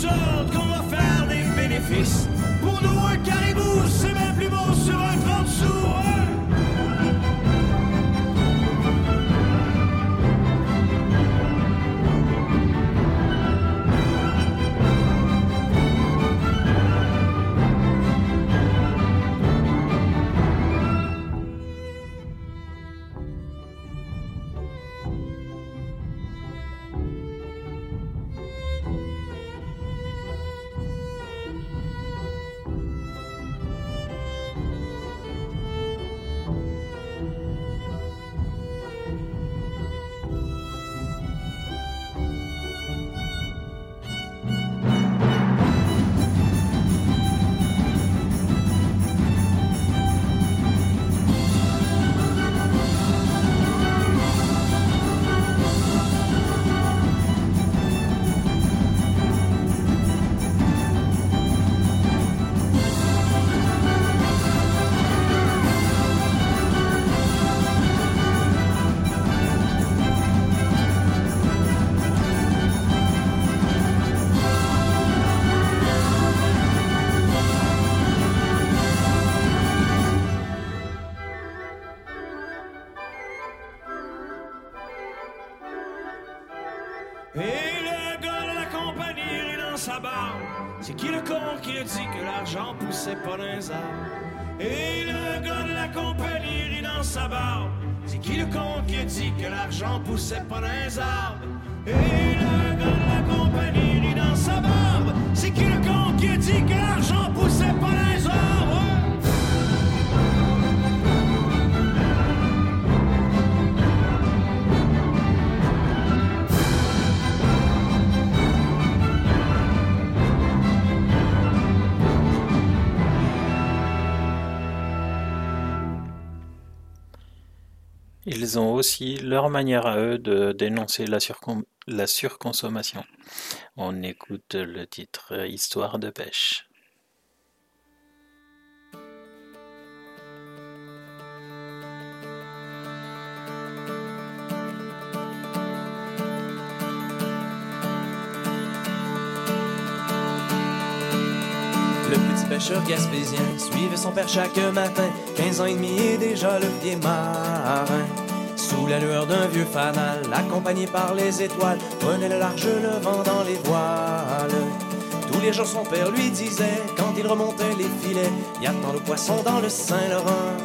Autres qu'on va faire des bénéfices. Ils ont aussi leur manière à eux de dénoncer la, surcon- la surconsommation. On écoute le titre Histoire de pêche. Le petit pêcheur gaspésien suivait son père chaque matin. 15 ans et demi et déjà le pied marin. Sous la lueur d'un vieux fanal, accompagné par les étoiles, prenait le large le vent dans les voiles. Tous les jours son père lui disait, quand il remontait les filets, y a tant de poissons dans le Saint-Laurent,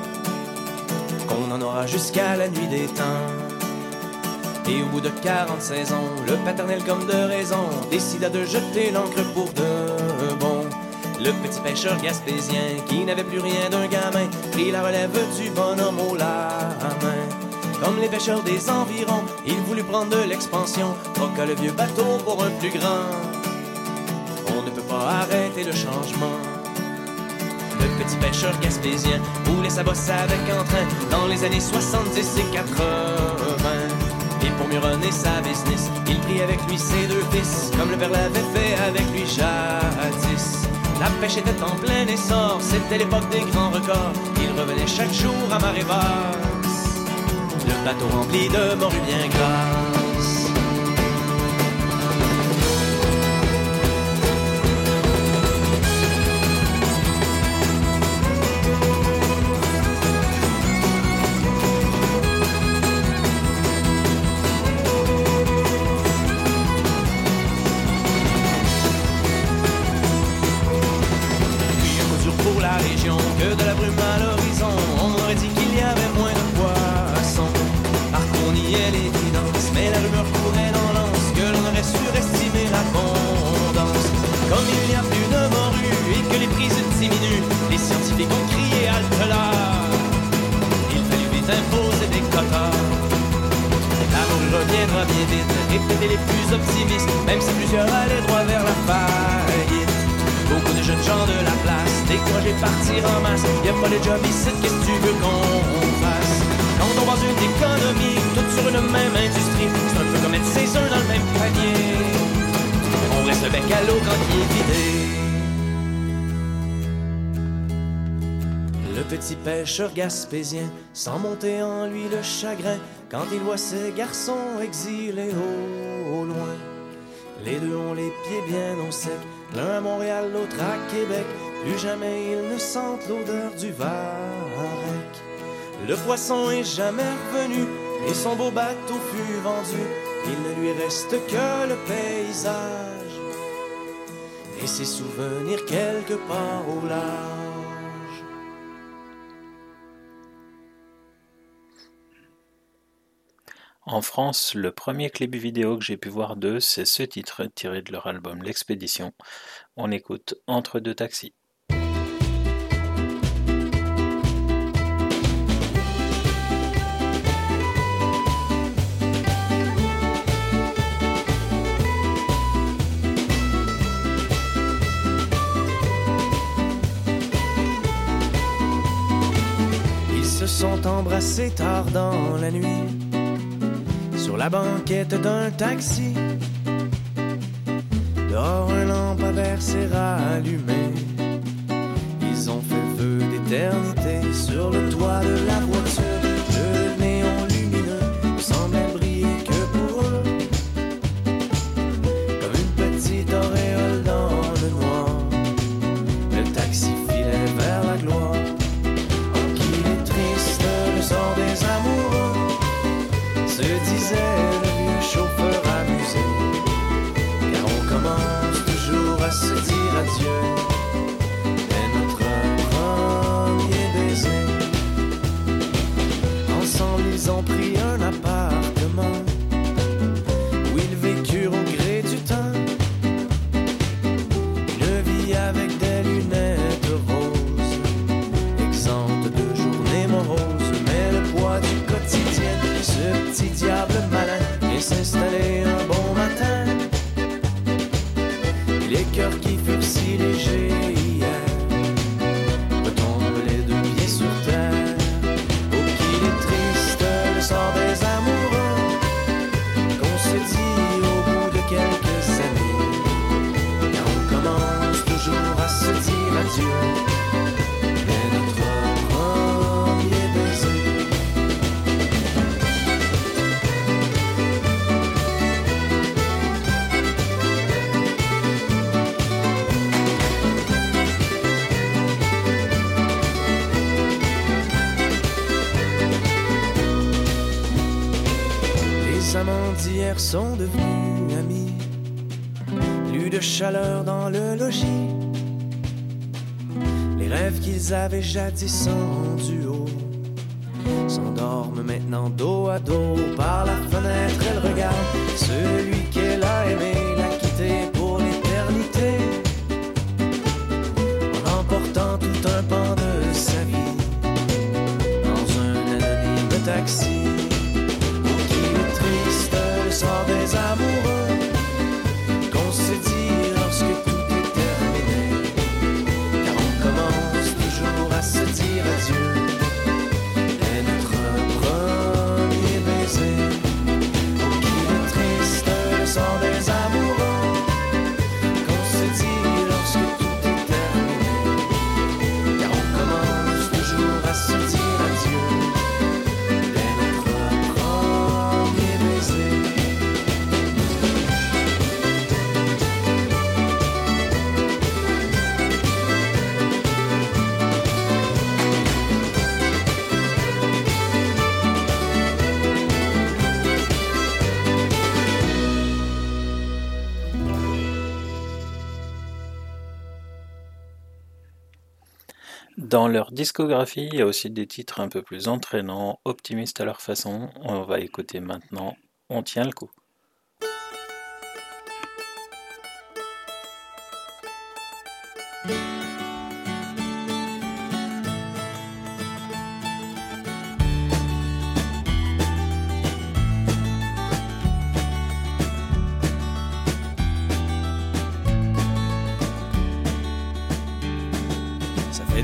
qu'on en aura jusqu'à la nuit des temps. Et au bout de 46 ans, le paternel comme de raison décida de jeter l'encre pour de bon. Le petit pêcheur gaspésien, qui n'avait plus rien d'un gamin, prit la relève du bonhomme au main. Comme les pêcheurs des environs, il voulut prendre de l'expansion, troqua le vieux bateau pour un plus grand. On ne peut pas arrêter le changement. Le petit pêcheur gaspésien voulait sa bosse avec entrain dans les années 70 et 80. Et pour mieux runner sa business, il prit avec lui ses deux fils, comme le père l'avait fait avec lui jadis. La pêche était en plein essor, c'était l'époque des grands records. Il revenait chaque jour à marée bateau rempli de morues bien grasses. Pour la région, que de la brume à l'horizon. On aurait dit répétez les plus optimistes, même si plusieurs allaient droit vers la faillite. Beaucoup de jeunes gens de la place, découragés partir en masse. Y'a pas de job ici, qu'est-ce que tu veux qu'on fasse? Quand on vend une économie d'une même industrie. C'est un peu comme être ses œufs dans le même panier. On reste le bec à l'eau quand il est vidé. Le petit pêcheur gaspésien sent monter en lui le chagrin quand il voit ses garçons exilés au, loin. Les deux ont les pieds bien au sec, l'un à Montréal, l'autre à Québec. Plus jamais ils ne sentent l'odeur du varech. Le poisson est jamais revenu et son beau bateau fut vendu. Il ne lui reste que le paysage et ses souvenirs quelque part au large. En France, le premier clip vidéo que j'ai pu voir d'eux, c'est ce titre tiré de leur album L'Expédition. On écoute Entre deux taxis. Ils se sont embrassés tard dans la nuit sur la banquette d'un taxi. Dehors, un lampadaire s'est rallumé. Ils ont fait feu d'éternité sur le toit de la voiture. Ont pris un appartement sont devenus amis. Plus de chaleur dans le logis. Les rêves qu'ils avaient jadis en duo s'endorment maintenant dos à dos. Par la fenêtre, elle regarde celui qu'elle a aimé, l'a quitté pour l'éternité. En emportant tout un pan de sa vie dans un anonyme taxi. Leur discographie, il y a aussi des titres un peu plus entraînants, optimistes à leur façon. On va écouter maintenant On tient le coup.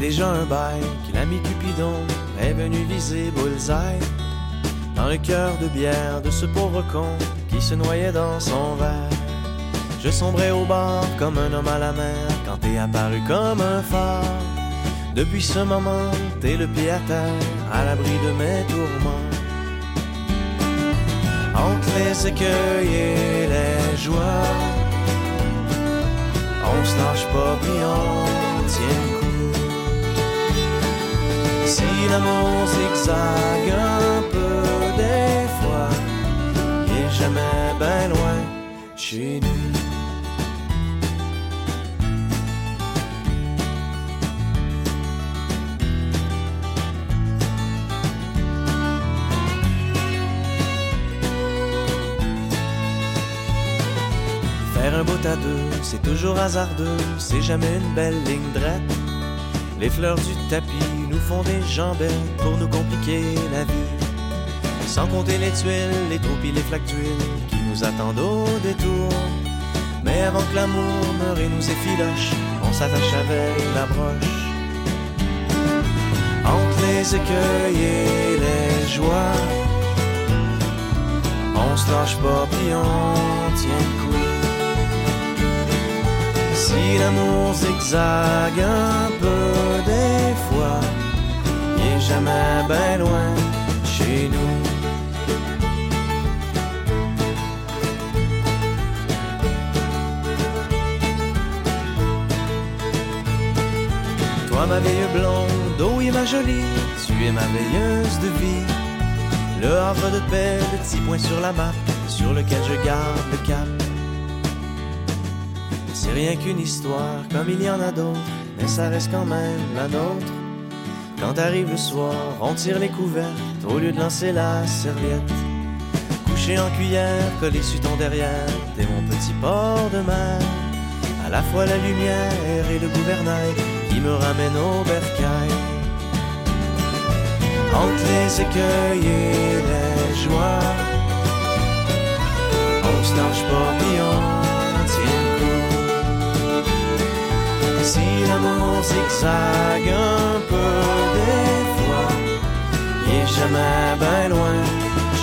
Déjà un bail que l'ami Cupidon est venu viser Bullseye. dans le cœur de bière de ce pauvre con qui se noyait dans son verre. Je sombrais au bord comme un homme à la mer quand t'es apparu comme un phare. Depuis ce moment, t'es le pied à terre, à l'abri de mes tourments. Entre les écueils et les joies, on se lâche pas puis on tient. Si l'amour zigzague un peu des fois, il est jamais bien loin chez nous. Faire un bout à deux, c'est toujours hasardeux, c'est jamais une belle ligne droite. Les fleurs du tapis nous font des jambettes pour nous compliquer la vie. Sans compter les tuiles, les trous pis les flaques qui nous attendent au détour. Mais avant que l'amour meure et nous effiloche, on s'attache avec la broche. Entre les écueils et les joies, on se lâche pas puis on tient le coup. Si l'amour zigzague un peu jamais bien loin chez nous. Toi ma vieille blonde, oh oui ma jolie, tu es ma veilleuse de vie. Le havre de paix, le petit point sur la map, sur lequel je garde le cap. C'est rien qu'une histoire, comme il y en a d'autres, mais ça reste quand même la nôtre. Quand arrive le soir, on tire les couvertes au lieu de lancer la serviette. Couché en cuillère, collé sur ton derrière, t'es mon petit port de mer. À la fois la lumière et le gouvernail qui me ramène au bercail. Entre les écueils et les joies, on se lâche pas Si l'amour zigzague un peu des fois, il est jamais bien loin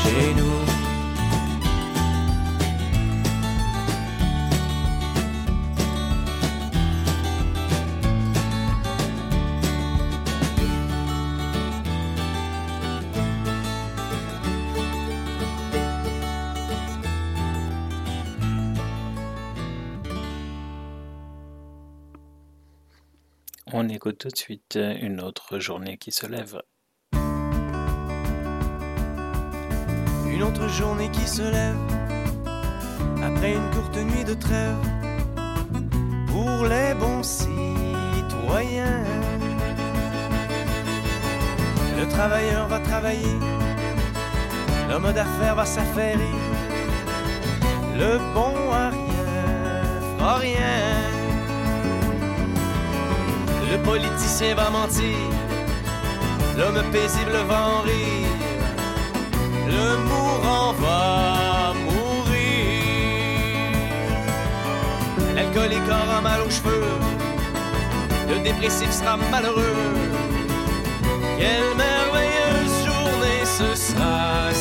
chez nous. On écoute tout de suite une autre journée qui se lève. Une autre journée qui se lève après une courte nuit de trêve pour les bons citoyens. Le travailleur va travailler, l'homme d'affaires va s'affairer, le bon à rien fera rien. Le politicien va mentir, l'homme paisible va en rire, le mourant va mourir. L'alcoolique aura mal aux cheveux, le dépressif sera malheureux. Quelle merveilleuse journée ce sera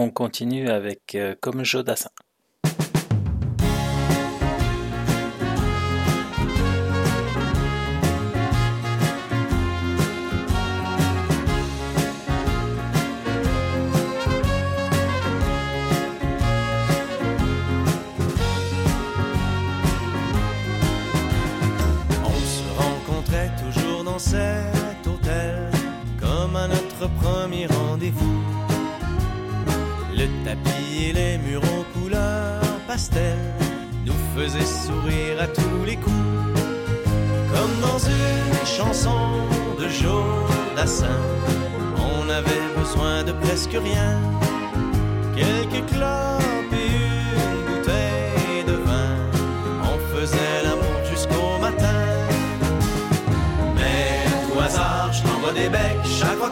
On continue avec euh, Comme Jodassin. Nous faisaient sourire à tous les coups. Comme dans une chanson de Jodassin, on avait besoin de presque rien. Quelques clopes et une bouteille de vin. On faisait l'amour jusqu'au matin. Mais tout hasard, je t'envoie des becs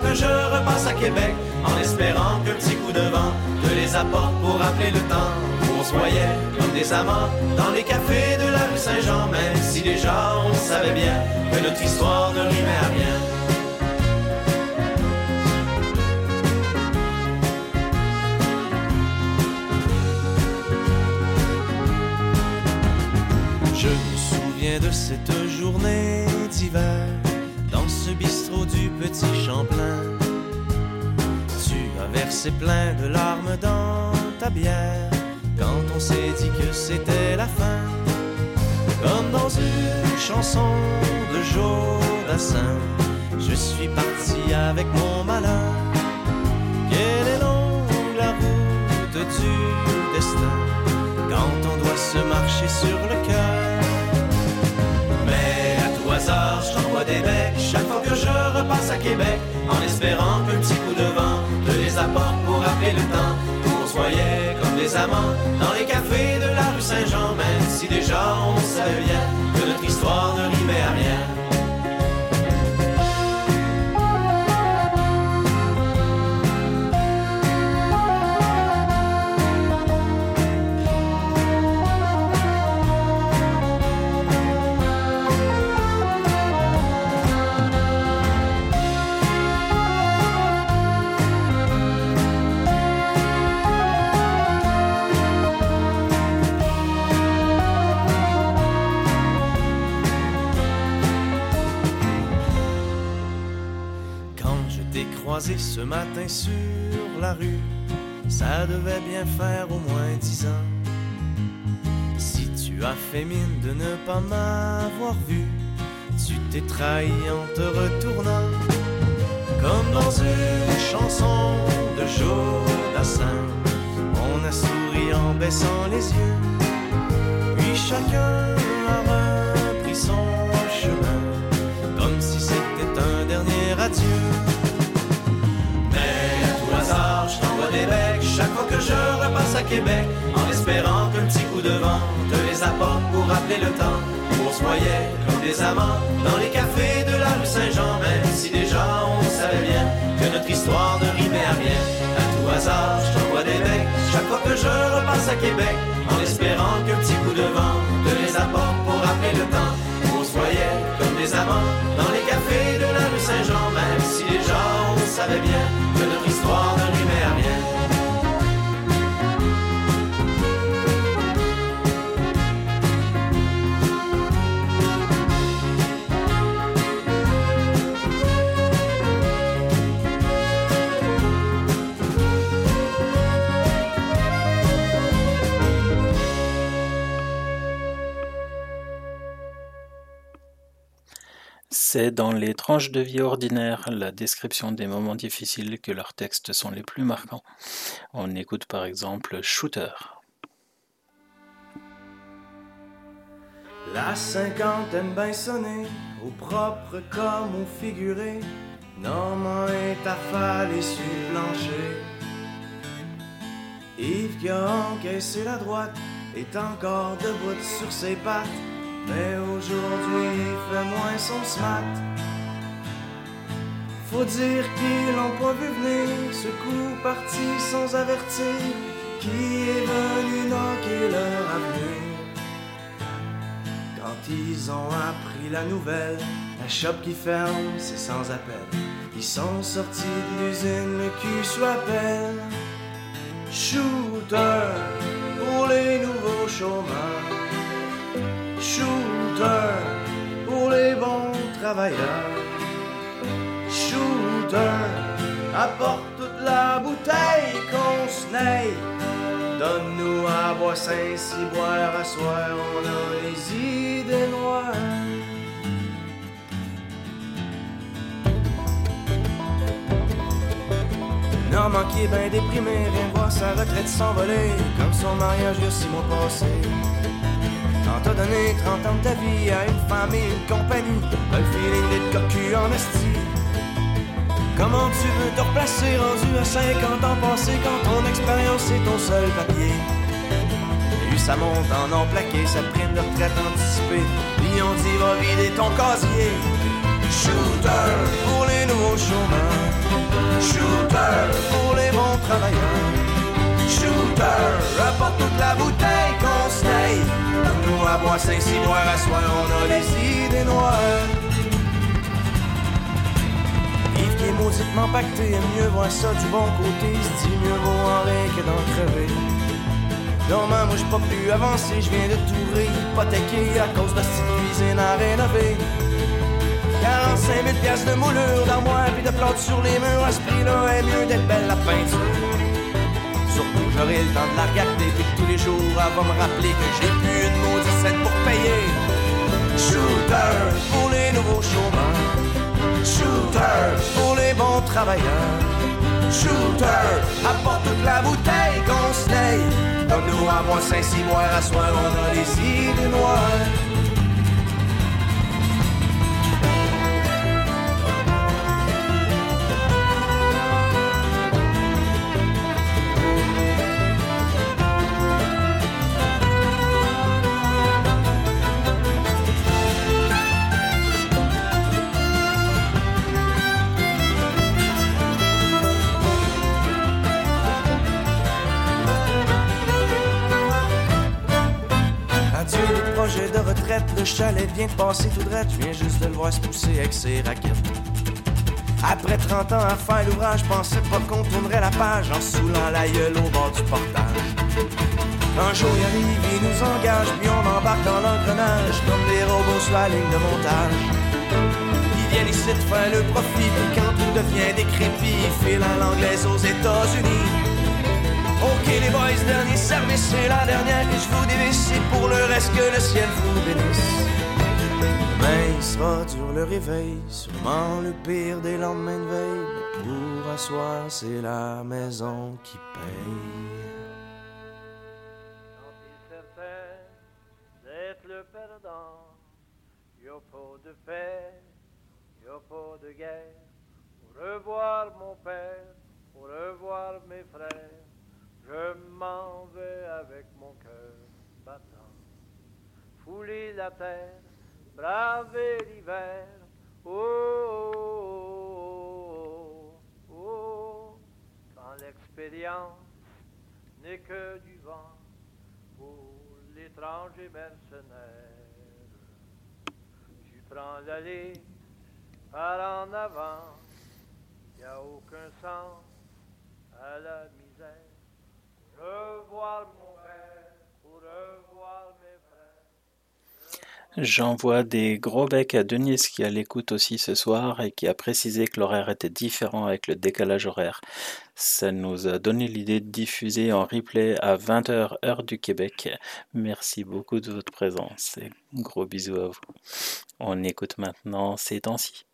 que je repasse à Québec, en espérant qu'un petit coup de vent te les apporte pour rappeler le temps où on se voyait comme des amants dans les cafés de la rue Saint-Jean, même si déjà on savait bien que notre histoire ne rimait à rien. Je me souviens de cette journée d'hiver bistrot du petit Champlain. Tu as versé plein de larmes dans ta bière quand on s'est dit que c'était la fin. Comme dans une chanson de Jodassin, Je suis parti avec mon malheur. Quelle est longue la route du destin quand on doit se marcher sur le cœur. Chaque fois que je repasse à Québec, en espérant qu'un petit coup de vent te les apporte pour rappeler le temps où on se voyait comme des amants dans les cafés de la rue Saint-Jean, même si déjà on savait sur la rue, ça devait bien faire au moins dix ans. Si tu as fait mine de ne pas m'avoir vu, tu t'es trahi en te retournant. Comme dans une chanson de Jodassin, on a souri en baissant les yeux, puis chacun a Québec, en espérant qu'un petit coup de vent te les apporte pour rappeler le temps où on se voyait comme des amants dans les cafés de la rue Saint-Jean, même si déjà on savait bien que notre histoire ne rimait à rien. À tout hasard, je t'envoie des becs chaque fois que je repasse à Québec, en espérant qu'un petit coup de vent te les apporte pour rappeler le temps où on se voyait comme des amants dans les cafés de la rue Saint-Jean, même si déjà on savait bien C'est dans les tranches de vie ordinaires, la description des moments difficiles, que leurs textes sont les plus marquants. On écoute par exemple Shooter. La cinquantaine bien sonnée, au propre comme au figuré, Normand est affalé sur le plancher. Yves qui a encaissé la droite est encore debout sur ses pattes, mais aujourd'hui il fait moins son smat. Faut dire qu'ils l'ont pas vu venir, ce coup parti sans avertir, qui est venu knocker leur avenir? Quand ils ont appris la nouvelle, la shop qui ferme, c'est sans appel. Ils sont sortis de l'usine, le cul soit peine. Shooter pour les nouveaux chômeurs. Shooter pour les bons travailleurs. Shooter apporte toute la bouteille qu'on se. Donne-nous à boire saint si boire à soir, on a les idées noires. Normand qui est bien déprimé, vient voir sa retraite s'envoler, comme son mariage de six mois passés. Quand t'as donné 30 ans de ta vie à une femme et une compagnie, t'as le feeling d'être cocu en esti. Comment tu veux te replacer rendu à 50 ans passés quand ton expérience est ton seul papier? Et ça monte en non plaqué, ça prime de retraite anticipée. Puis on dit va vider ton casier. Shooter pour les nouveaux chômeurs. Shooter pour les bons travailleurs. Shooter rapporte toute la bouteille. Nous à boire 5 6 boire à soir, on a les idées noires. Yves qui est mauditement pacté mieux voir ça du bon côté. Se dit mieux vaut en rire que d'en crever. Man, moi j'ai pas pu avancer, je viens de tout hypothéquer à cause de cette cuisine à rénover. 45 000 piastres de moulure d'armoire puis de plantes sur les murs, à ce prix-là est mieux d'être belle la peinture. Surtout j'aurai le temps de la regarder tous les jours elle va me rappeler que j'ai plus une maudite scène pour payer. Shooter pour les nouveaux chômeurs. Shooter travailleurs. Shooter, apporte toute la bouteille qu'on se Donne-nous à moi Saint-Cyboire, à soir on a les idées noires. Retraite, le chalet vient de passer tout droit, je viens juste de le voir se pousser avec ses raquettes. Après 30 ans à faire l'ouvrage, pensais pas qu'on tournerait la page en saoulant la gueule au bord du portage. Un jour il arrive, il nous engage, puis on embarque dans l'engrenage comme des robots sur la ligne de montage. Ils viennent ici de faire le profit, puis quand tout devient décrépit, ils à l'anglaise aux États-Unis. Ok les boys, dernier service, c'est la dernière que je vous dévisse Et pour le reste que le ciel vous bénisse Demain il sera dur le réveil Sûrement le pire des lendemains de veille Mais pour asseoir c'est la maison qui paye le perdant. Y a pas de paix, y a pas de guerre. Au revoir mon père, au revoir mes frères. Je m'en vais avec mon cœur battant. Fouler la terre, braver l'hiver. Oh, oh, oh, oh, quand l'expérience n'est que du vent pour l'étranger mercenaire. Tu prends l'allée par en avant, y a aucun sens à la misère. J'envoie des gros becs à Denise qui à l'écoute aussi ce soir et qui a précisé que l'horaire était différent avec le décalage horaire. Ça nous a donné l'idée de diffuser en replay à 20h heure du Québec. Merci beaucoup de votre présence et gros bisous à vous. On écoute maintenant ces temps-ci.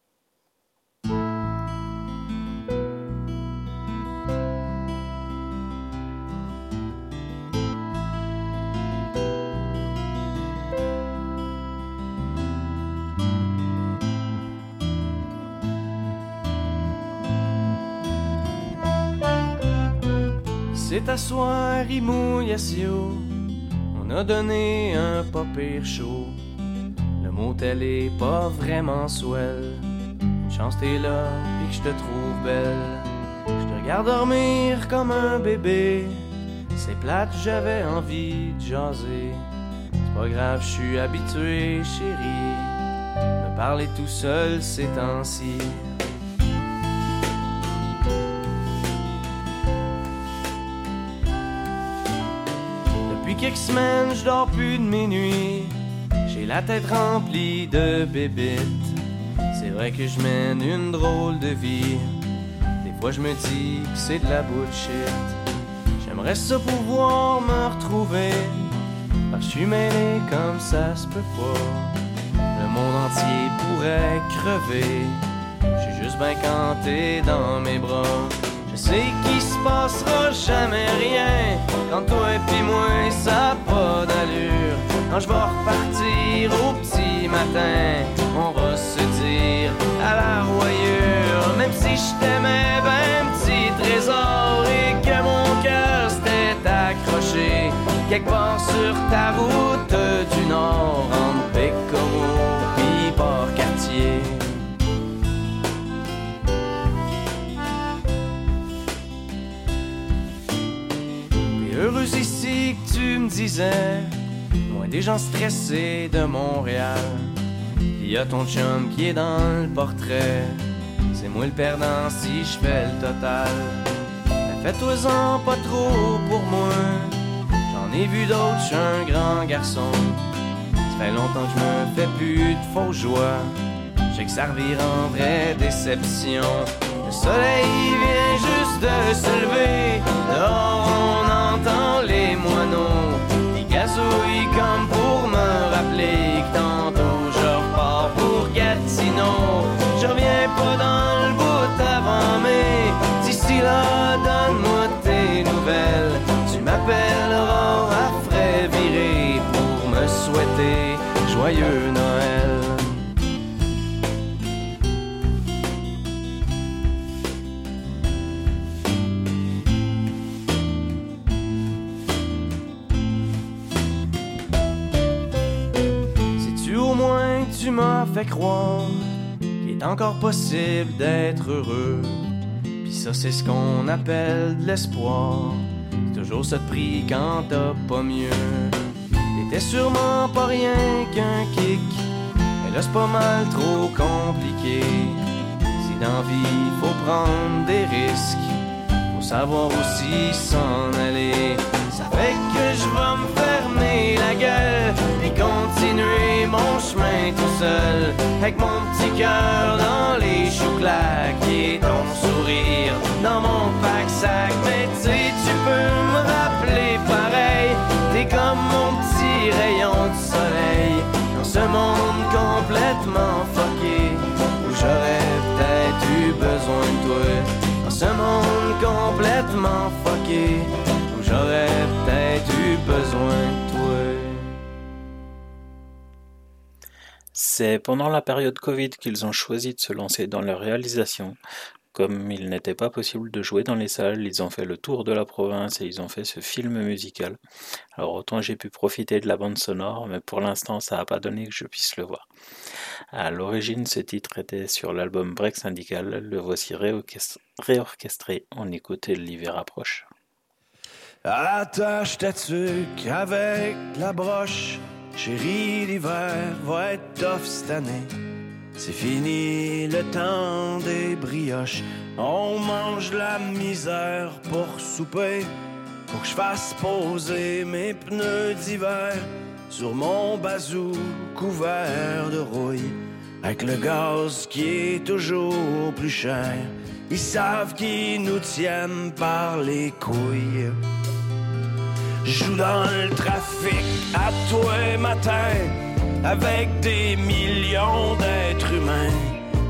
C'est à soir, il mouille assez haut. On a donné un pas pire chaud. Le motel est pas vraiment swell. Une chance t'es là, pis que je te trouve belle. Je te regarde dormir comme un bébé. C'est plate, j'avais envie de jaser. C'est pas grave, je suis habitué, chérie. Me parler tout seul ces temps-ci. Quelques semaines, je dors plus de mes nuits. J'ai la tête remplie de bébites. C'est vrai que je mène une drôle de vie. Des fois, je me dis que c'est de la bullshit. J'aimerais ça pouvoir me retrouver. Parce que je suis mêlé comme ça se peut pas. Le monde entier pourrait crever. Je juste bien canté dans mes bras. Je sais qu'il se passera jamais rien Quand toi et puis moi ça pas d'allure. Quand je vais repartir au petit matin On va se dire à la royure. Même si je t'aimais ben petit trésor Et que mon cœur s'était accroché Quelque part sur ta route disais Loin des gens stressés de Montréal. Il y a ton chum qui est dans le portrait. C'est moi le perdant si je fais le total. Fais-toi-en pas trop pour moi. J'en ai vu d'autres, je un grand garçon. Ça fait longtemps que je me fais plus de faux joie Je sais que ça revire en vraie déception. Le soleil vient juste de se lever gazouille comme pour me rappeler que tantôt je repars pour Gatineau. Je reviens pas dans le bout avant, mais d'ici là, donne-moi tes nouvelles. Tu m'appelleras à frais viré pour me souhaiter joyeux fait croire qu'il est encore possible d'être heureux. Puis ça c'est ce qu'on appelle de l'espoir. C'est toujours ça de prix quand t'as pas mieux. T'étais sûrement pas rien qu'un kick. Mais là c'est pas mal trop compliqué. Si dans vie faut prendre des risques, faut savoir aussi s'en aller. Ça fait que je vais me la gueule et continuer mon chemin tout seul. Avec mon petit cœur dans les choux claqués, ton sourire dans mon pack-sac. Mais tu tu peux me rappeler pareil. T'es comme mon petit rayon de soleil dans ce monde complètement fucké où j'aurais peut-être eu besoin de toi. Dans ce monde complètement fucké où j'aurais peut-être eu besoin de toi. C'est pendant la période Covid qu'ils ont choisi de se lancer dans leur réalisation. Comme il n'était pas possible de jouer dans les salles, ils ont fait le tour de la province et ils ont fait ce film musical. Alors autant j'ai pu profiter de la bande sonore, mais pour l'instant ça n'a pas donné que je puisse le voir. À l'origine, ce titre était sur l'album Break Syndical, le voici réorchestré, on écoute l'hiver approche. Attache ta tuque avec la broche. Chérie, l'hiver va être tough cette. C'est fini le temps des brioches. On mange la misère pour souper. Faut que je fasse poser mes pneus d'hiver sur mon bazou couvert de rouille. Avec le gaz qui est toujours plus cher. Ils savent qu'ils nous tiennent par les couilles. Joue dans le trafic à toi matin avec des millions d'êtres humains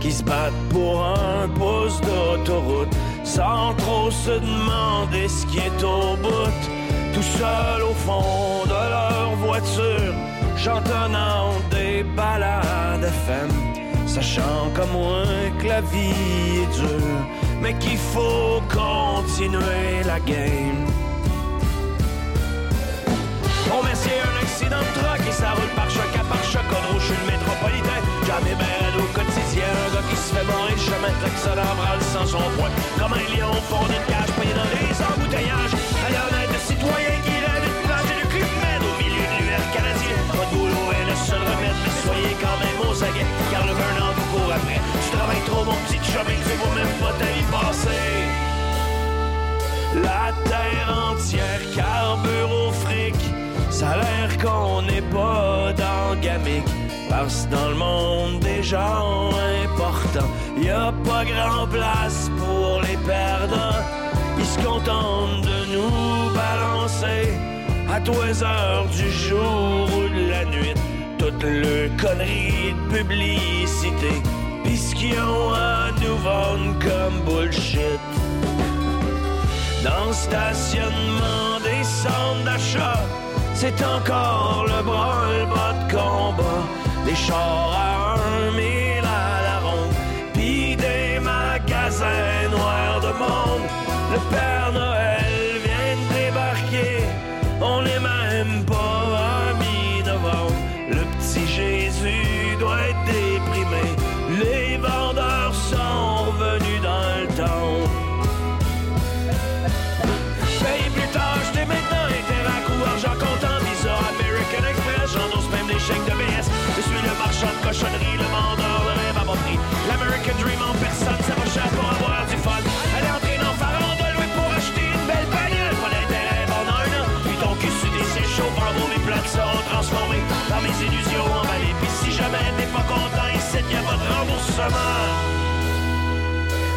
qui se battent pour un pouce d'autoroute sans trop se demander ce qui est au bout. Tout seul au fond de leur voiture, chantonnant des balades FM, sachant comme moi que la vie est dure, mais qu'il faut continuer la game. Un accident de truck et ça roule par choc à par choc. On rouge sur le métropolitain. Jamais ben au quotidien. Un gars qui se fait barrer le chemin, klaxonne en branle sans son poing. Comme un lion au fond d'une cage, payé dans les embouteillages. À l'honnête de citoyen qui rêve de plancher de Club au milieu de l'UR canadien. De boulot est le seul remède, mais soyez quand même aux aguets. Car le burn-out vous court après. Tu travailles trop, mon petit chum, et tu vois même pas ta vie passer. La terre entière carbure au fric. Ça a l'air qu'on n'est pas dans. Parce que dans le monde des gens importants, y a pas grand place pour les perdants. Ils se contentent de nous balancer à les heures du jour ou de la nuit. Toute le connerie de publicité. Pis ce qu'ils ont à nous vendre comme bullshit. Dans le stationnement des centres d'achat, c'est encore le branle-bas de combat. Des chars à un mille à la ronde, pis des magasins noirs de monde. Le Père remboursement.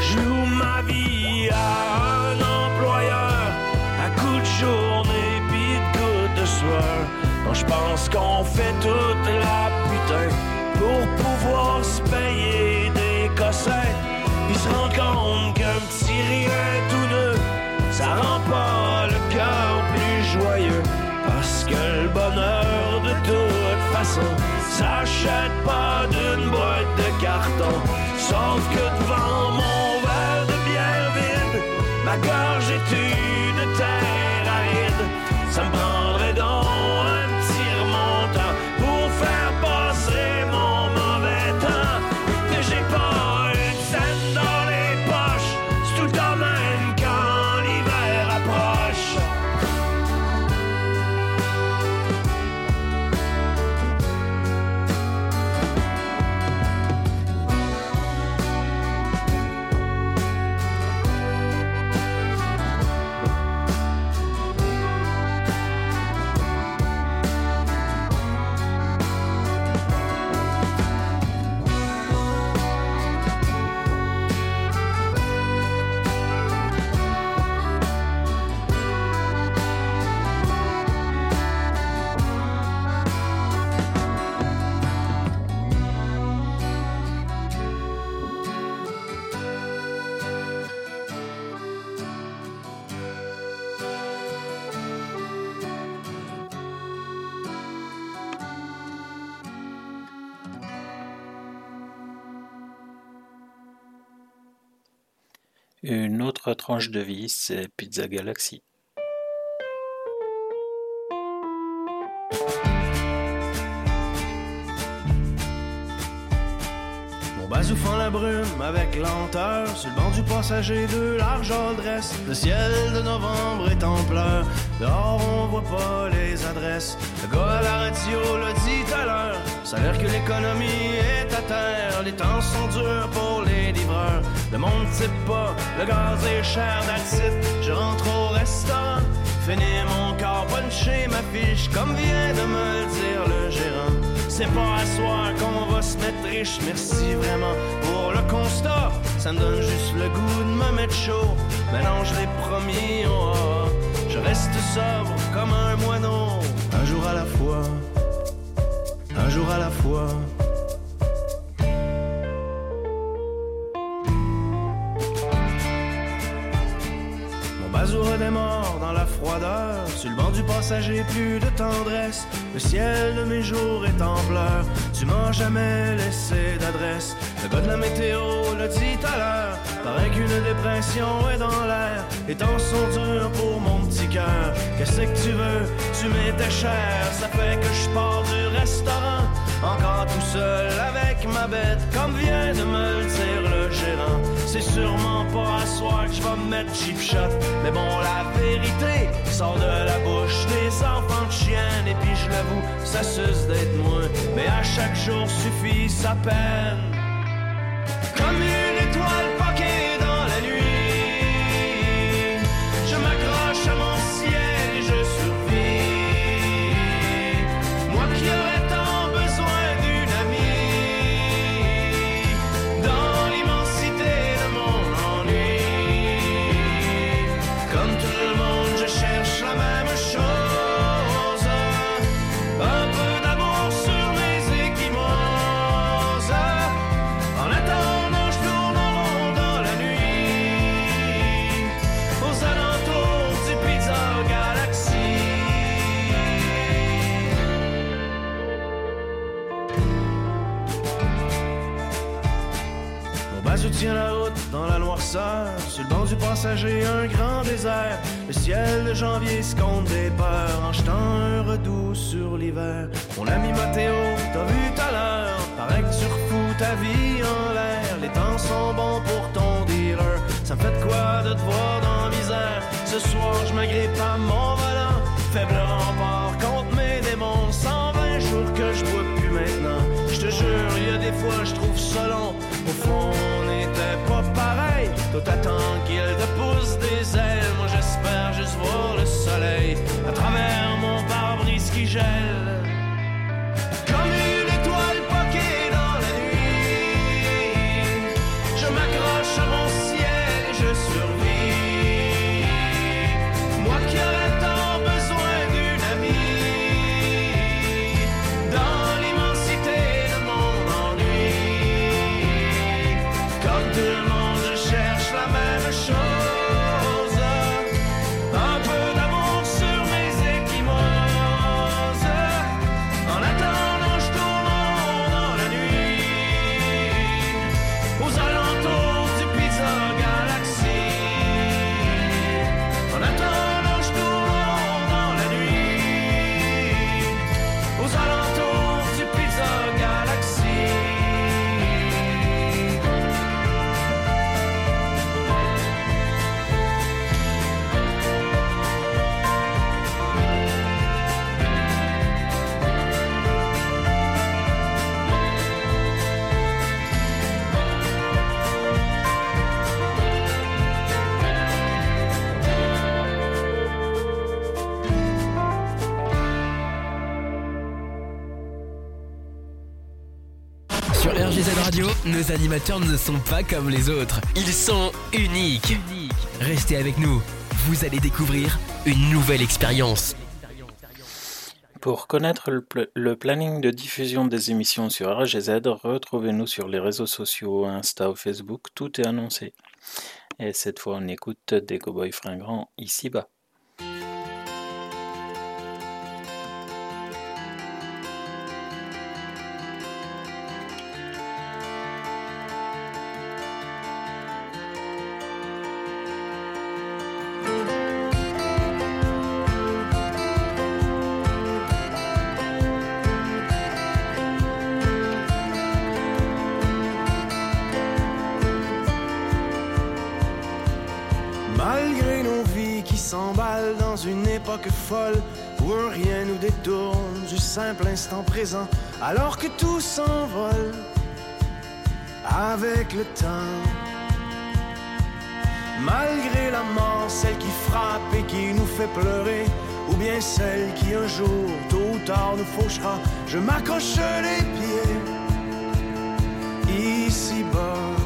Je loue ma vie à un employeur à coups de journée pis de gouttes de sueur. Moi je pense qu'on fait toute la putain pour pouvoir se payer des cossins pis se rendre compte qu'un petit rien tout neuf ça rend pas ça pas d'une boîte de carton. Sauf que devant mon verre de bière vide, ma gorge est une Une autre tranche de vie, c'est Pizza Galaxy. Mon bazou fend la brume avec lenteur Sur le banc du passager de large adresse Le ciel de novembre est en pleurs. Dehors on voit pas les adresses. Le gars à la radio l'a dit tout à l'heure. Ça a l'air que l'économie est à terre. Les temps sont durs pour les Le monde sait pas, le gaz est cher d'acide Je rentre au restaurant Finis mon corps, puncher ma fiche Comme vient de me le dire le gérant c'est pas à soir qu'on va se mettre riche, merci vraiment pour le constat. Ça me donne juste le goût de me mettre chaud. L'ai promis, oh, oh, je reste sobre comme un moineau. Un jour à la fois, un jour à la fois. Bazou redémarre dans la froideur. Sur le banc du passager, plus de tendresse. Le ciel de mes jours est en pleurs. Tu m'as jamais laissé d'adresse. Le gars de la météo l'a dit à l'heure. Paraît qu'une dépression est dans l'air. Les temps sont durs pour mon petit cœur. Qu'est-ce que tu veux? Tu m'étais cher. Ça fait que je pars du restaurant. Encore tout seul avec ma bête. Comme vient de me le dire le gérant. C'est sûrement pas à soir que je vais me mettre cheap shot. Mais bon, la vérité sort de la bouche des enfants de chiennes. Et puis je l'avoue, ça suce d'être moins. Mais à chaque jour suffit sa peine. Comme Sur le banc du passager, un grand désert. Le ciel de janvier se des peurs en jetant un redout sur l'hiver. Mon ami Mathéo, t'as vu tout à l'heure. Paraît que tu refous ta vie en l'air. Les temps sont bons pour ton dealer. Ça me fait de quoi de te voir dans la misère. Ce soir, je m'agrippe à mon volant. Faible rempart contre mes démons. 120 jours que je bois plus maintenant. Je te jure, il y a des fois, je trouve ça long. Au fond, pareil. Toi, t'attends qu'il te pousse des ailes. Moi, j'espère juste voir le soleil à travers mon pare-brise qui gèle. Nos animateurs ne sont pas comme les autres. Ils sont uniques. Restez avec nous. Vous allez découvrir une nouvelle expérience. Pour connaître le, pl- le planning de diffusion des émissions sur RGZ, retrouvez-nous sur les réseaux sociaux, Insta ou Facebook, tout est annoncé. Et cette fois, on écoute des cowboys fringants ici-bas. Instant présent, alors que tout s'envole avec le temps. Malgré la mort, celle qui frappe et qui nous fait pleurer, ou bien celle qui un jour, tôt ou tard, nous fauchera, je m'accroche les pieds ici-bas. Malgré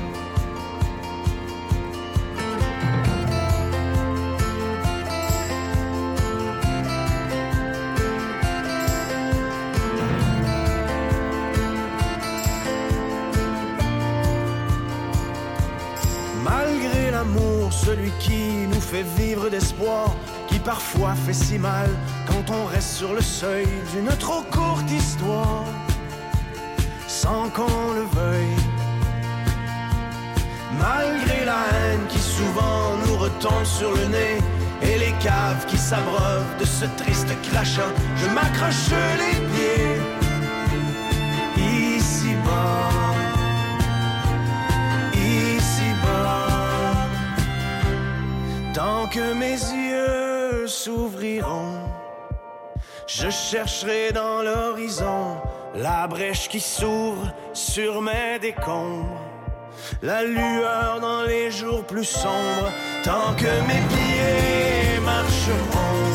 celui qui nous fait vivre d'espoir, qui parfois fait si mal quand on reste sur le seuil d'une trop courte histoire, sans qu'on le veuille. Malgré la haine qui souvent nous retombe sur le nez, et les caves qui s'abreuvent de ce triste crachat, je m'accroche les pieds Tant que mes yeux s'ouvriront, je chercherai dans l'horizon la brèche qui s'ouvre sur mes décombres. La lueur dans les jours plus sombres, tant que mes pieds marcheront,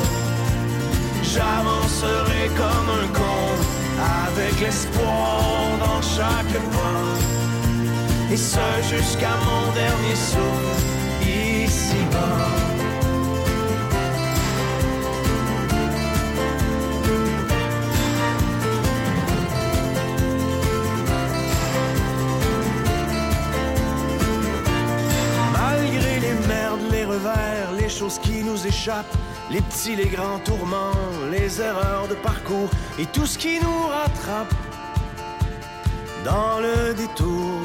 j'avancerai comme un con, avec l'espoir dans chaque pas et ce jusqu'à mon dernier souffle les merdes, les revers, les choses qui nous échappent, les petits, les grands tourments, les erreurs de parcours et tout ce qui nous rattrape dans le détour.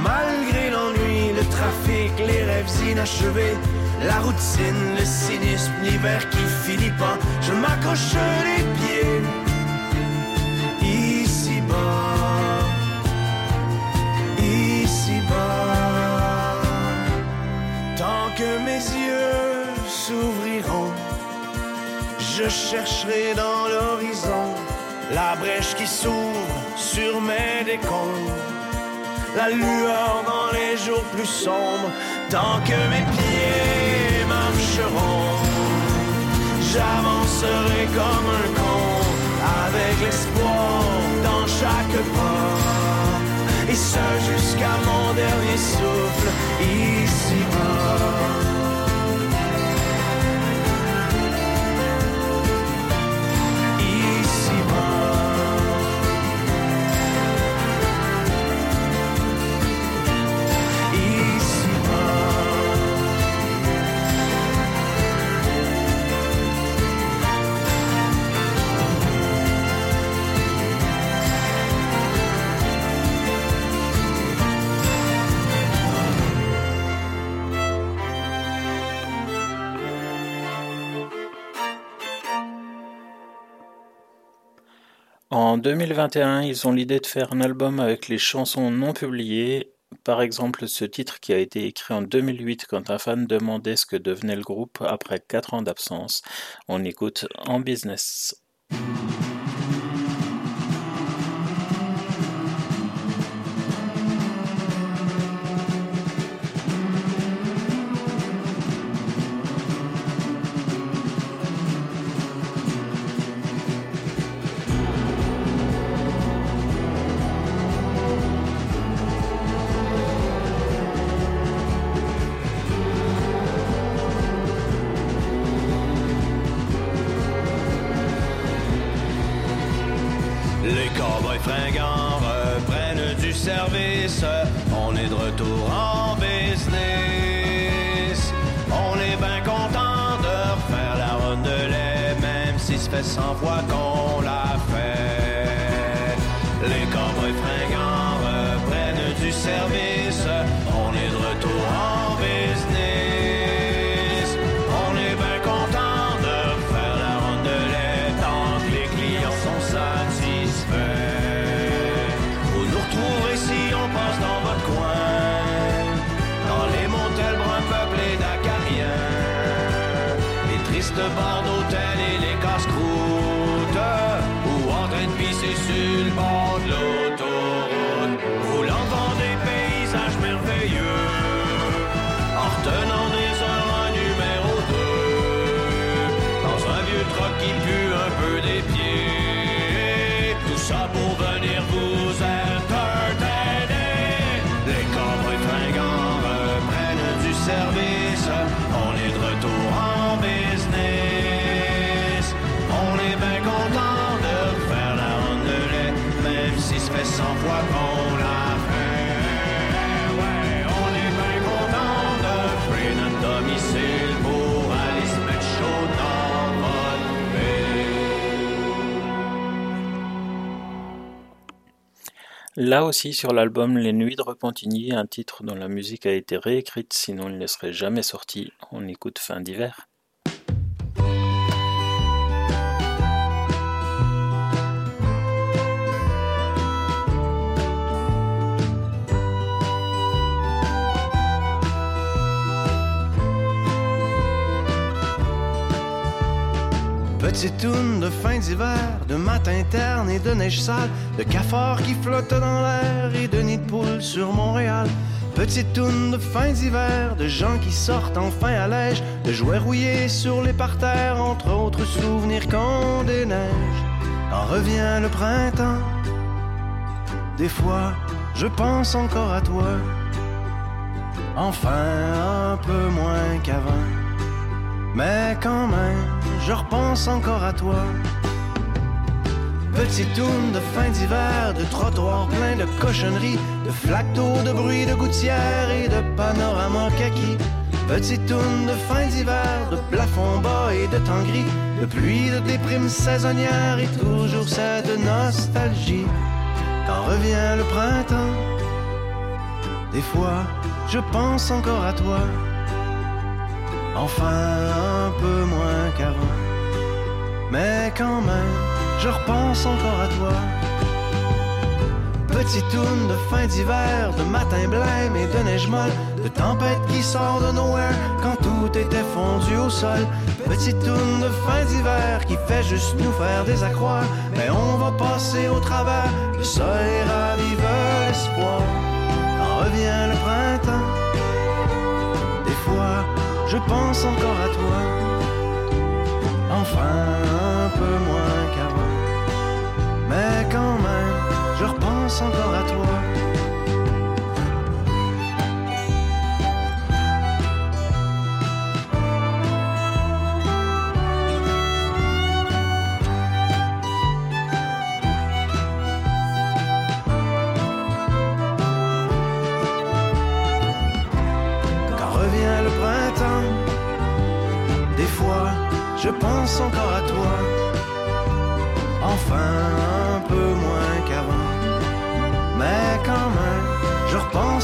Malgré l'ennui, le trafic, les rêves inachevés, la routine, le cynisme, l'hiver qui finit pas, je m'accroche les pieds ici-bas, ici-bas. Tant que mes yeux s'ouvriront, je chercherai dans l'horizon la brèche qui s'ouvre sur mes décombres la lueur dans les jours plus sombres, tant que mes pieds marcheront. J'avancerai comme un con, avec l'espoir dans chaque pas, et ce jusqu'à mon dernier souffle ici-bas. En 2021, ils ont l'idée de faire un album avec les chansons non publiées. Par exemple, ce titre qui a été écrit en 2008 quand un fan demandait ce que devenait le groupe après 4 ans d'absence. On écoute En Business. Là aussi sur l'album Les Nuits de Repentigny, un titre dont la musique a été réécrite sinon il ne serait jamais sorti, on écoute Fin d'hiver. Petite toune de fin d'hiver, de matin terne et de neige sale, de cafards qui flottent dans l'air et de nids de poules sur Montréal. Petite toune de fin d'hiver, de gens qui sortent enfin à l'âge, de jouets rouillés sur les parterres, entre autres souvenirs qu'on déneige. Quand revient le printemps, des fois je pense encore à toi, enfin un peu moins qu'avant. Mais quand même, je repense encore à toi. Petite tourne de fin d'hiver, de trottoirs pleins de cochonneries, de flaques de bruit de gouttière et de panorama kaki. Petite tourne de fin d'hiver, de plafond bas et de temps gris, de pluie, de déprime saisonnière et toujours cette nostalgie. Quand revient le printemps, des fois, je pense encore à toi. Enfin, un peu moins qu'avant. Mais quand même, je repense encore à toi. Petite tourne de fin d'hiver, de matin blême et de neige molle, de tempête qui sort de nowhere quand tout était fondu au sol. Petite tourne de fin d'hiver qui fait juste nous faire des accroires, mais on va passer au travers, le soleil ravive l'espoir. Quand revient le printemps, des fois, je pense encore à toi. Enfin, un peu moins qu'avant. Mais quand même, je repense encore à toi.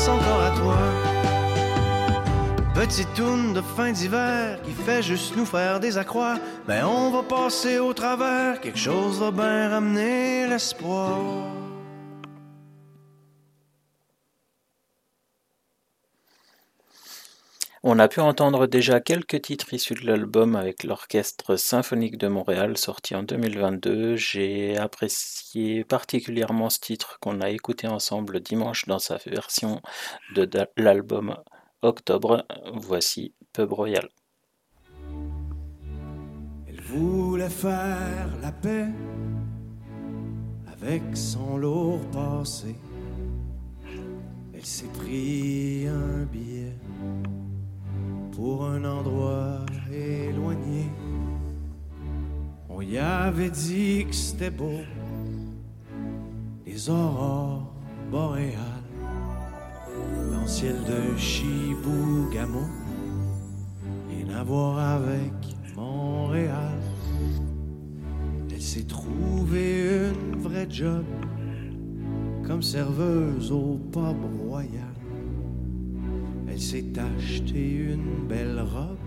Encore à toi. Petite toune de fin d'hiver qui fait juste nous faire des accrocs. Mais on va passer au travers, quelque chose va bien ramener l'espoir. On a pu entendre déjà quelques titres issus de l'album avec l'Orchestre symphonique de Montréal sorti en 2022. J'ai apprécié particulièrement ce titre qu'on a écouté ensemble dimanche dans sa version de l'album Octobre. Voici Pub Royal. Elle voulait faire la paix avec son lourd passé. Elle s'est pris un billet pour un endroit éloigné. On y avait dit que c'était beau, les aurores boréales. ciel de Chibougamau. Rien à voir avec Montréal. Elle s'est trouvée une vraie job comme serveuse au pub royal. Elle s'est acheté une belle robe.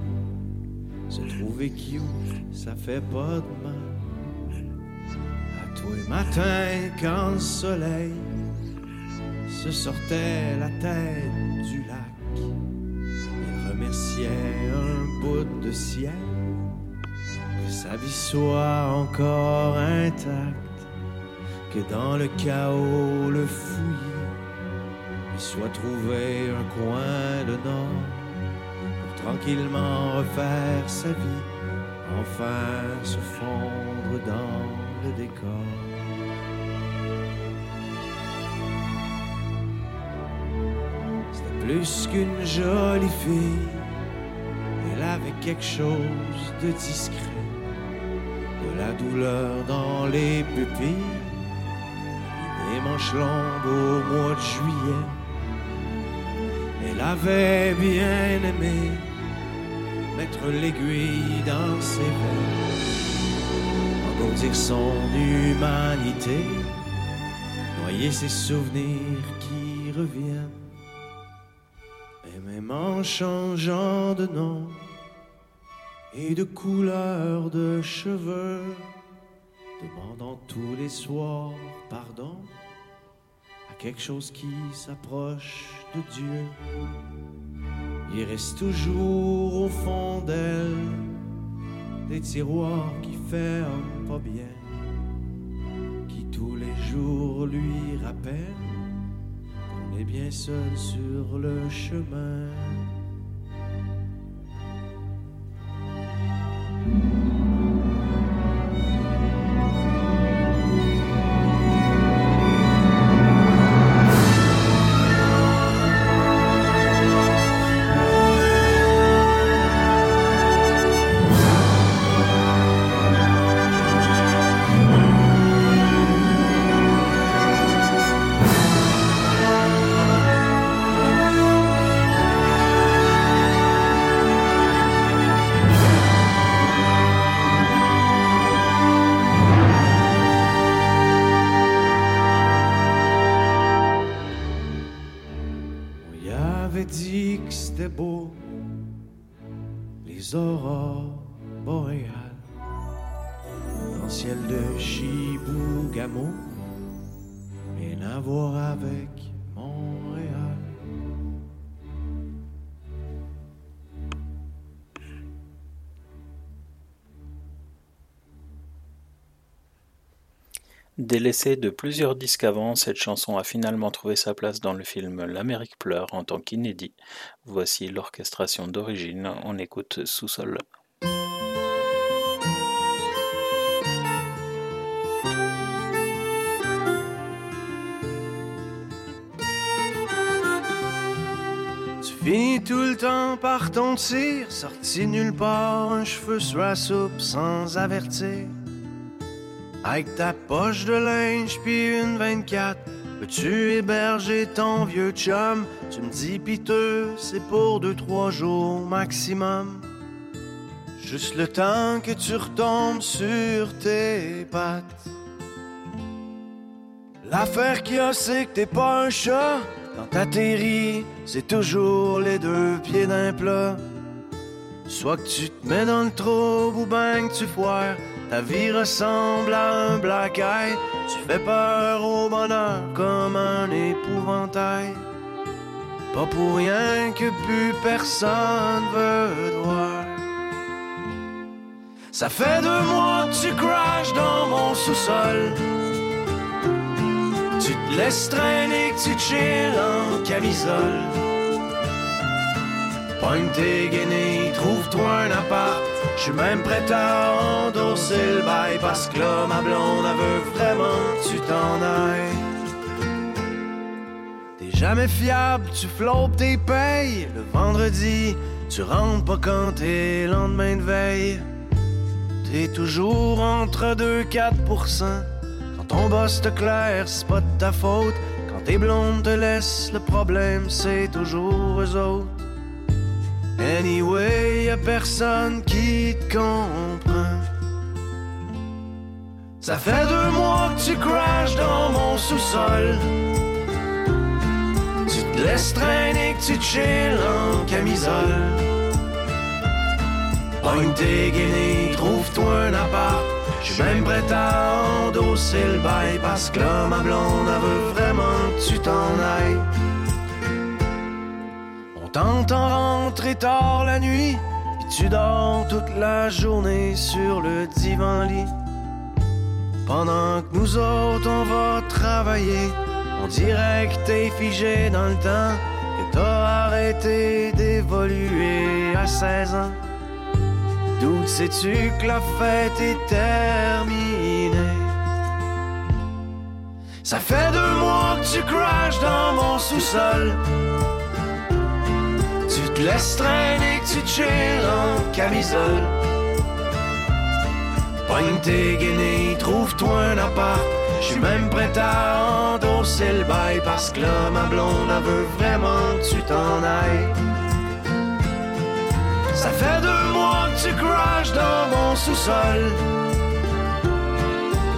Se trouver cute, ça fait pas de mal. À tous les matins, quand le soleil se sortait la tête du lac, elle remerciait un bout de ciel que sa vie soit encore intacte, que dans le chaos le fouillis il soit trouvé un coin de nord pour tranquillement refaire sa vie, enfin se fondre dans le décor. C'était plus qu'une jolie fille, elle avait quelque chose de discret, de la douleur dans les pupilles, des manches longues au mois de juillet. Elle avait bien aimé mettre l'aiguille dans ses veines, engourdir son humanité, noyer ses souvenirs qui reviennent. Et même en changeant de nom et de couleur de cheveux, demandant tous les soirs pardon quelque chose qui s'approche de Dieu. Il reste toujours au fond d'elle des tiroirs qui ferment pas bien, qui tous les jours lui rappellent qu'on est bien seul sur le chemin. Délaissée de plusieurs disques avant, cette chanson a finalement trouvé sa place dans le film L'Amérique pleure en tant qu'inédit. Voici l'orchestration d'origine, on écoute Sous-sol. Tu finis tout le temps par ton tir, sorti nulle part, un cheveu sur la soupe sans avertir. Avec ta poche de linge puis une 24, peux-tu héberger ton vieux chum? Tu me dis piteux, c'est pour deux, trois jours maximum. Juste le temps que tu retombes sur tes pattes. L'affaire qu'il y a, c'est que t'es pas un chat. Quand t'atterris, c'est toujours les deux pieds d'un plat. Soit que tu te mets dans le trouble ou ben que tu foires. Ta vie ressemble à un black eye. Tu fais peur au bonheur comme un épouvantail. Pas pour rien que plus personne veut te voir. Ça fait deux mois que tu crashes dans mon sous-sol. Tu te laisses traîner, que tu chilles en camisole. Pogne tes guenilles, trouve-toi un appart. Je suis même prêt à endosser le bail parce que là, ma blonde, elle veut vraiment que tu t'en ailles. T'es jamais fiable, tu flottes tes payes. Le vendredi, tu rentres pas quand t'es lendemain de veille. T'es toujours entre 2-4%. Quand ton boss te claire, c'est pas de ta faute. Quand Quand tes blondes te laissent, le problème c'est toujours eux autres. Anyway, y a personne qui te comprend. Ça fait deux mois que tu crashes dans mon sous-sol. Tu te laisses traîner, que tu chill en camisole. Pogne tes guinées, trouve-toi un appart. J'suis même prêt à endosser le bail parce que ma blonde, veut vraiment que tu t'en ailles. On t'entend rentrer tard la nuit, puis tu dors toute la journée sur le divan-lit. Pendant que nous autres, on va travailler, on dirait que t'es figé dans le temps, que t'as arrêté d'évoluer à 16 ans. D'où sais-tu que la fête est terminée? Ça fait deux mois que tu crashes dans mon sous-sol. Tu te laisses traîner, que tu chill en camisole. Pogne tes guinées, trouve-toi un appart. J'suis même prêt à endosser le bail parce que là, ma blonde, elle veut vraiment que tu t'en ailles. Ça fait deux mois que tu crashes dans mon sous-sol.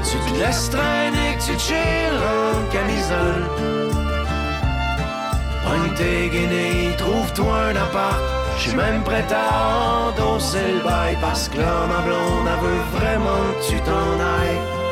Tu te laisses traîner, que tu chill en camisole. Tes guinées, trouve-toi un appart. J'suis même prêt à endosser le bail parce que là, ma blonde, elle veut vraiment que tu t'en ailles.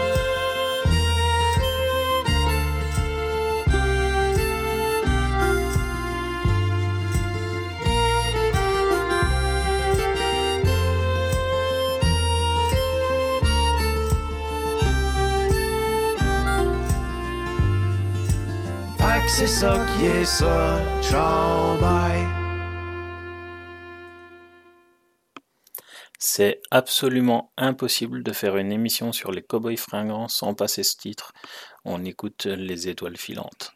C'est absolument impossible de faire une émission sur les cowboys fringants sans passer ce titre. On écoute les étoiles filantes.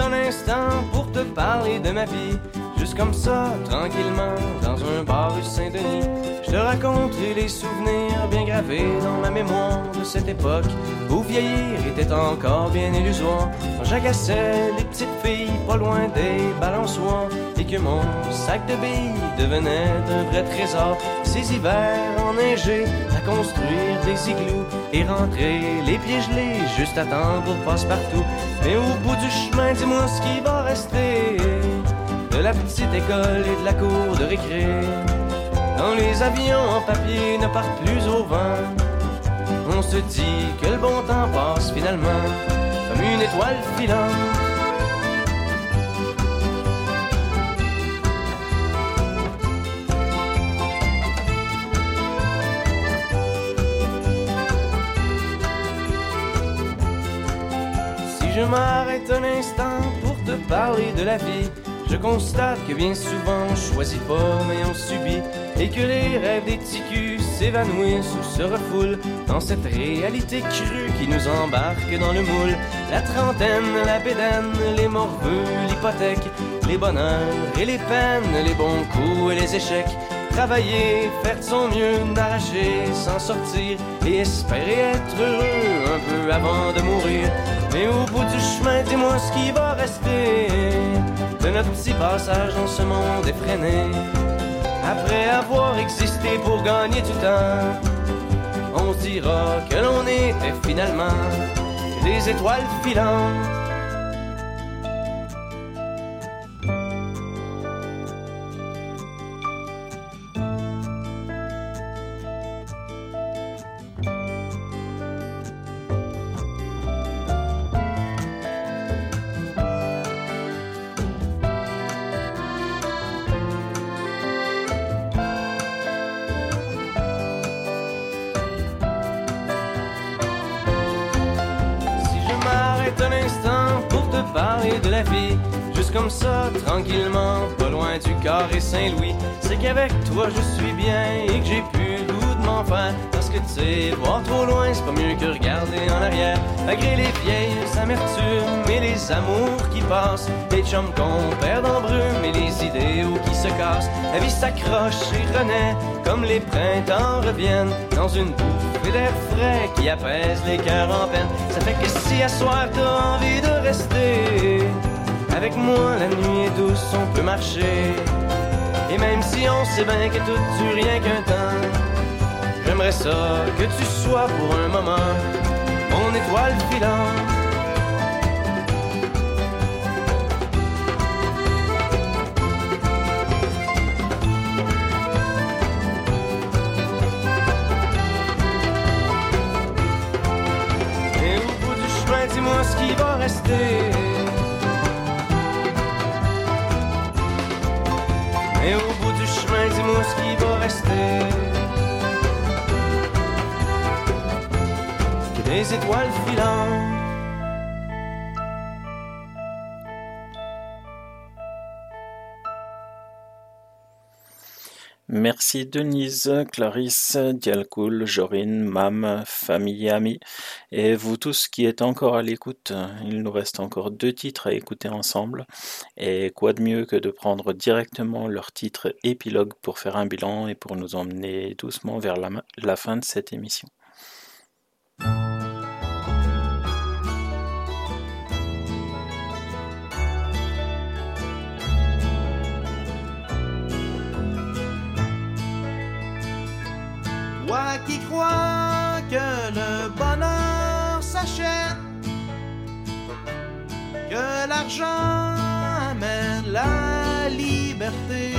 Un instant pour te parler de ma vie, juste comme ça, tranquillement, dans un bar rue Saint-Denis, je te raconterai les souvenirs bien gravés dans ma mémoire de cette époque où vieillir était encore bien illusoire. Quand j'agaçais les petites filles pas loin des balançoires et que mon sac de billes devenait un vrai trésor. Ces hivers enneigés à construire des igloos et rentrer les pieds gelés juste à temps pour passe-partout. Mais au bout du chemin, dis-moi ce qui va rester de la petite école et de la cour de récré. Quand les avions en papier ne partent plus au vent, on se dit que le bon temps passe finalement comme une étoile filante. Je m'arrête un instant pour te parler de la vie, je constate que bien souvent on choisit pas mais on subit et que les rêves des ticus s'évanouissent ou se refoulent dans cette réalité crue qui nous embarque dans le moule. La trentaine, la bédaine, les morveux, l'hypothèque, les bonheurs et les peines, les bons coups et les échecs. Travailler, faire de son mieux, d'arracher, s'en sortir et espérer être heureux un peu avant de mourir. Mais au bout du chemin, dis-moi ce qui va rester de notre petit passage dans ce monde effréné. Après avoir existé pour gagner du temps, on dira que l'on était finalement des étoiles filantes. De la vie. Juste comme ça, tranquillement, pas loin du carré Saint-Louis. C'est qu'avec toi je suis bien et que j'ai plus le goût de faire. Parce que tu sais, voir trop loin, c'est pas mieux que regarder en arrière. Malgré les vieilles amertumes et les amours qui passent, les chums qu'on perd en brume et les idéaux qui se cassent. La vie s'accroche et renaît comme les printemps reviennent dans une bouffée d'air frais qui apaise les cœurs en peine. Ça fait que si à soir t'as envie de rester. Avec moi, la nuit est douce, on peut marcher. Et même si on sait bien que tout dure rien qu'un temps, j'aimerais ça que tu sois pour un moment mon étoile filante. Merci Denise, Clarisse, Dialcool, Jorine, Mam, famille et amis, et vous tous qui êtes encore à l'écoute. Il nous reste encore deux titres à écouter ensemble, et quoi de mieux que de prendre directement leur titre épilogue pour faire un bilan et pour nous emmener doucement vers la fin de cette émission. Toi qui crois que le bonheur s'achète, que l'argent amène la liberté.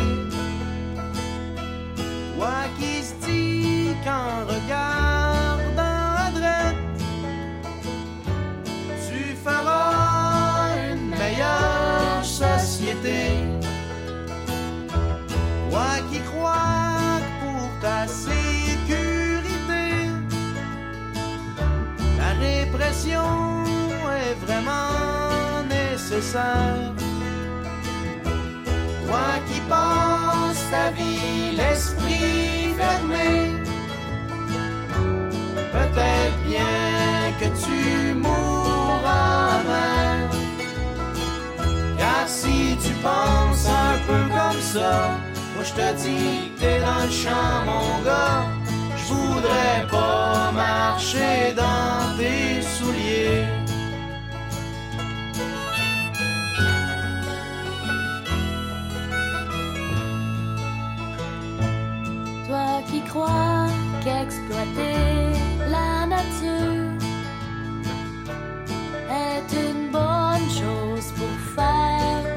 Toi qui se dis qu'en regardant à tu feras une meilleure société. Toi qui crois que pour ta est vraiment nécessaire. Toi qui passes ta vie l'esprit fermé, peut-être bien que tu mourras même. Car si tu penses un peu comme ça, moi je te dis que t'es dans le champ, mon gars. Je voudrais pas marcher dans tes souliers. Toi qui crois qu'exploiter la nature est une bonne chose pour faire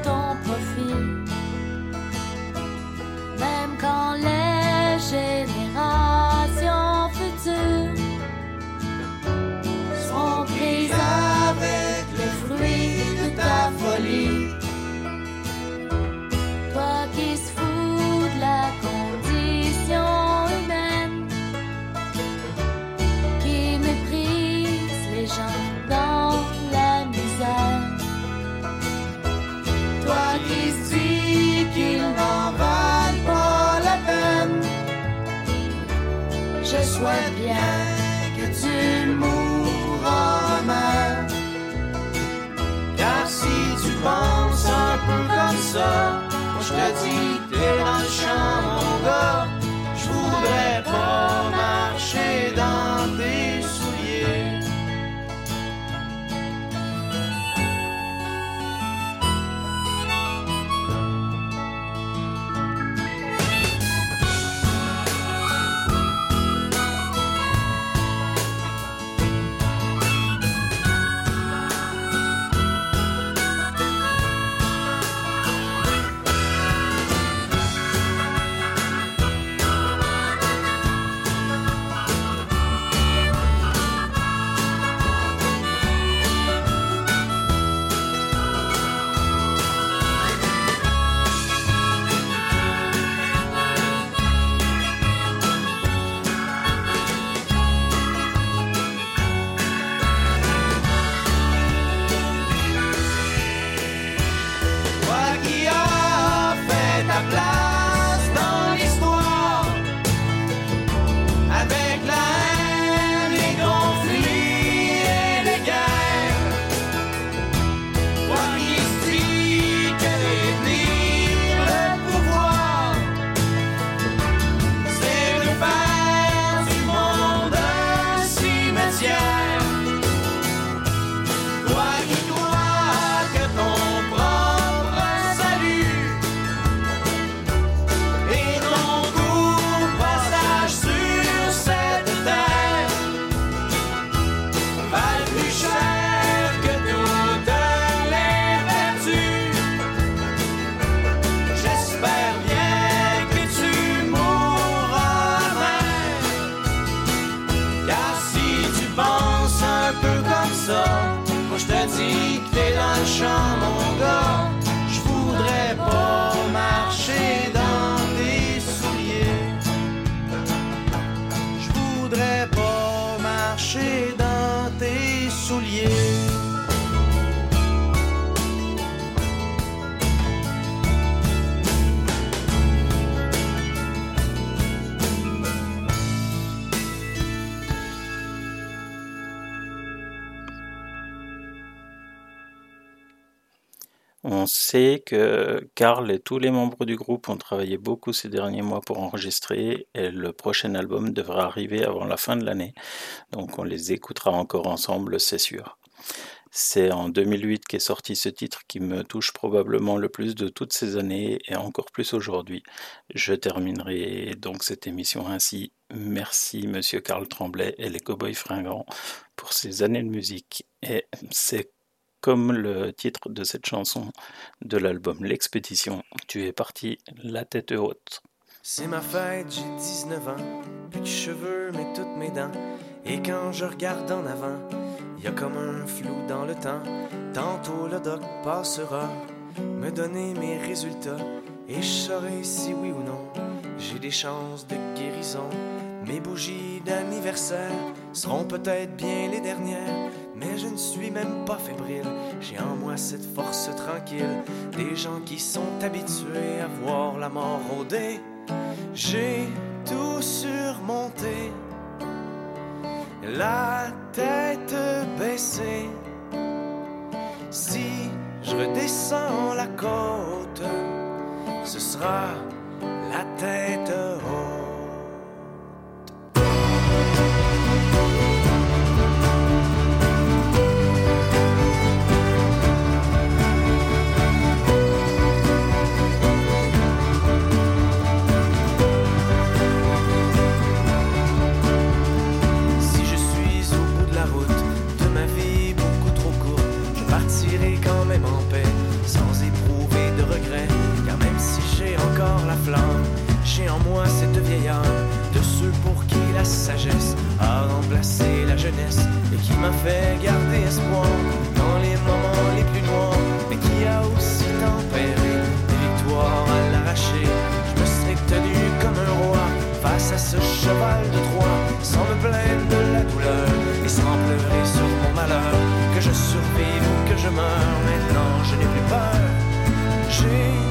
que Karl et tous les membres du groupe ont travaillé beaucoup ces derniers mois pour enregistrer et le prochain album devrait arriver avant la fin de l'année. Donc on les écoutera encore ensemble, c'est sûr. C'est en 2008 qu'est sorti ce titre qui me touche probablement le plus de toutes ces années et encore plus aujourd'hui. Je terminerai donc cette émission ainsi. Merci Monsieur Karl Tremblay et les Cowboys Fringants pour ces années de musique. Et c'est comme le titre de cette chanson de l'album L'Expédition, tu es parti la tête haute. C'est ma fête, j'ai 19 ans, plus de cheveux mais toutes mes dents. Et quand je regarde en avant, y a comme un flou dans le temps. Tantôt le doc passera, me donner mes résultats. Et je saurai si oui ou non, j'ai des chances de guérison. Mes bougies d'anniversaire seront peut-être bien les dernières, mais je ne suis même pas fébrile. J'ai en moi cette force tranquille, des gens qui sont habitués à voir la mort rôder. J'ai tout surmonté, la tête baissée. Si je redescends la côte, ce sera la tête j'ai en moi cette vieille âme de ceux pour qui la sagesse a remplacé la jeunesse et qui m'a fait garder espoir dans les moments les plus noirs, mais qui a aussi tempéré des victoires à l'arracher. Je me serais tenu comme un roi face à ce cheval de Troie, sans me plaindre de la douleur et sans pleurer sur mon malheur. Que je survive ou que je meure, maintenant je n'ai plus peur. J'ai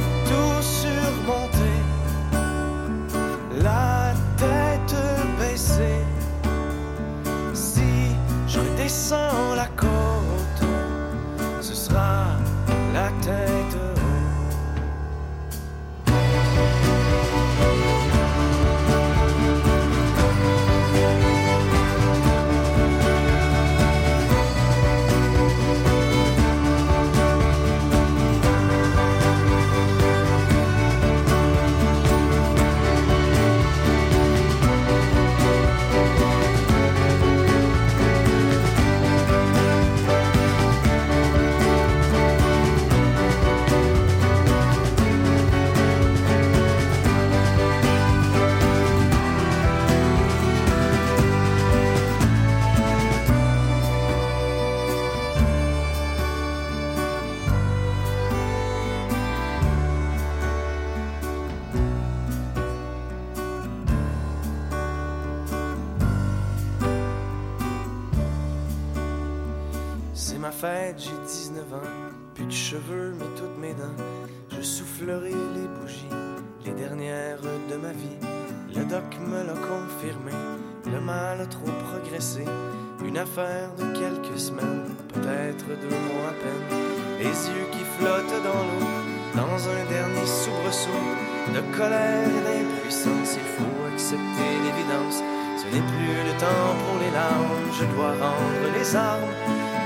de quelques semaines, peut-être deux mois à peine. Les yeux qui flottent dans l'eau, dans un dernier soubresaut de colère et d'impuissance. Il faut accepter l'évidence. Ce n'est plus le temps pour les larmes. Je dois rendre les armes.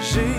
J'ai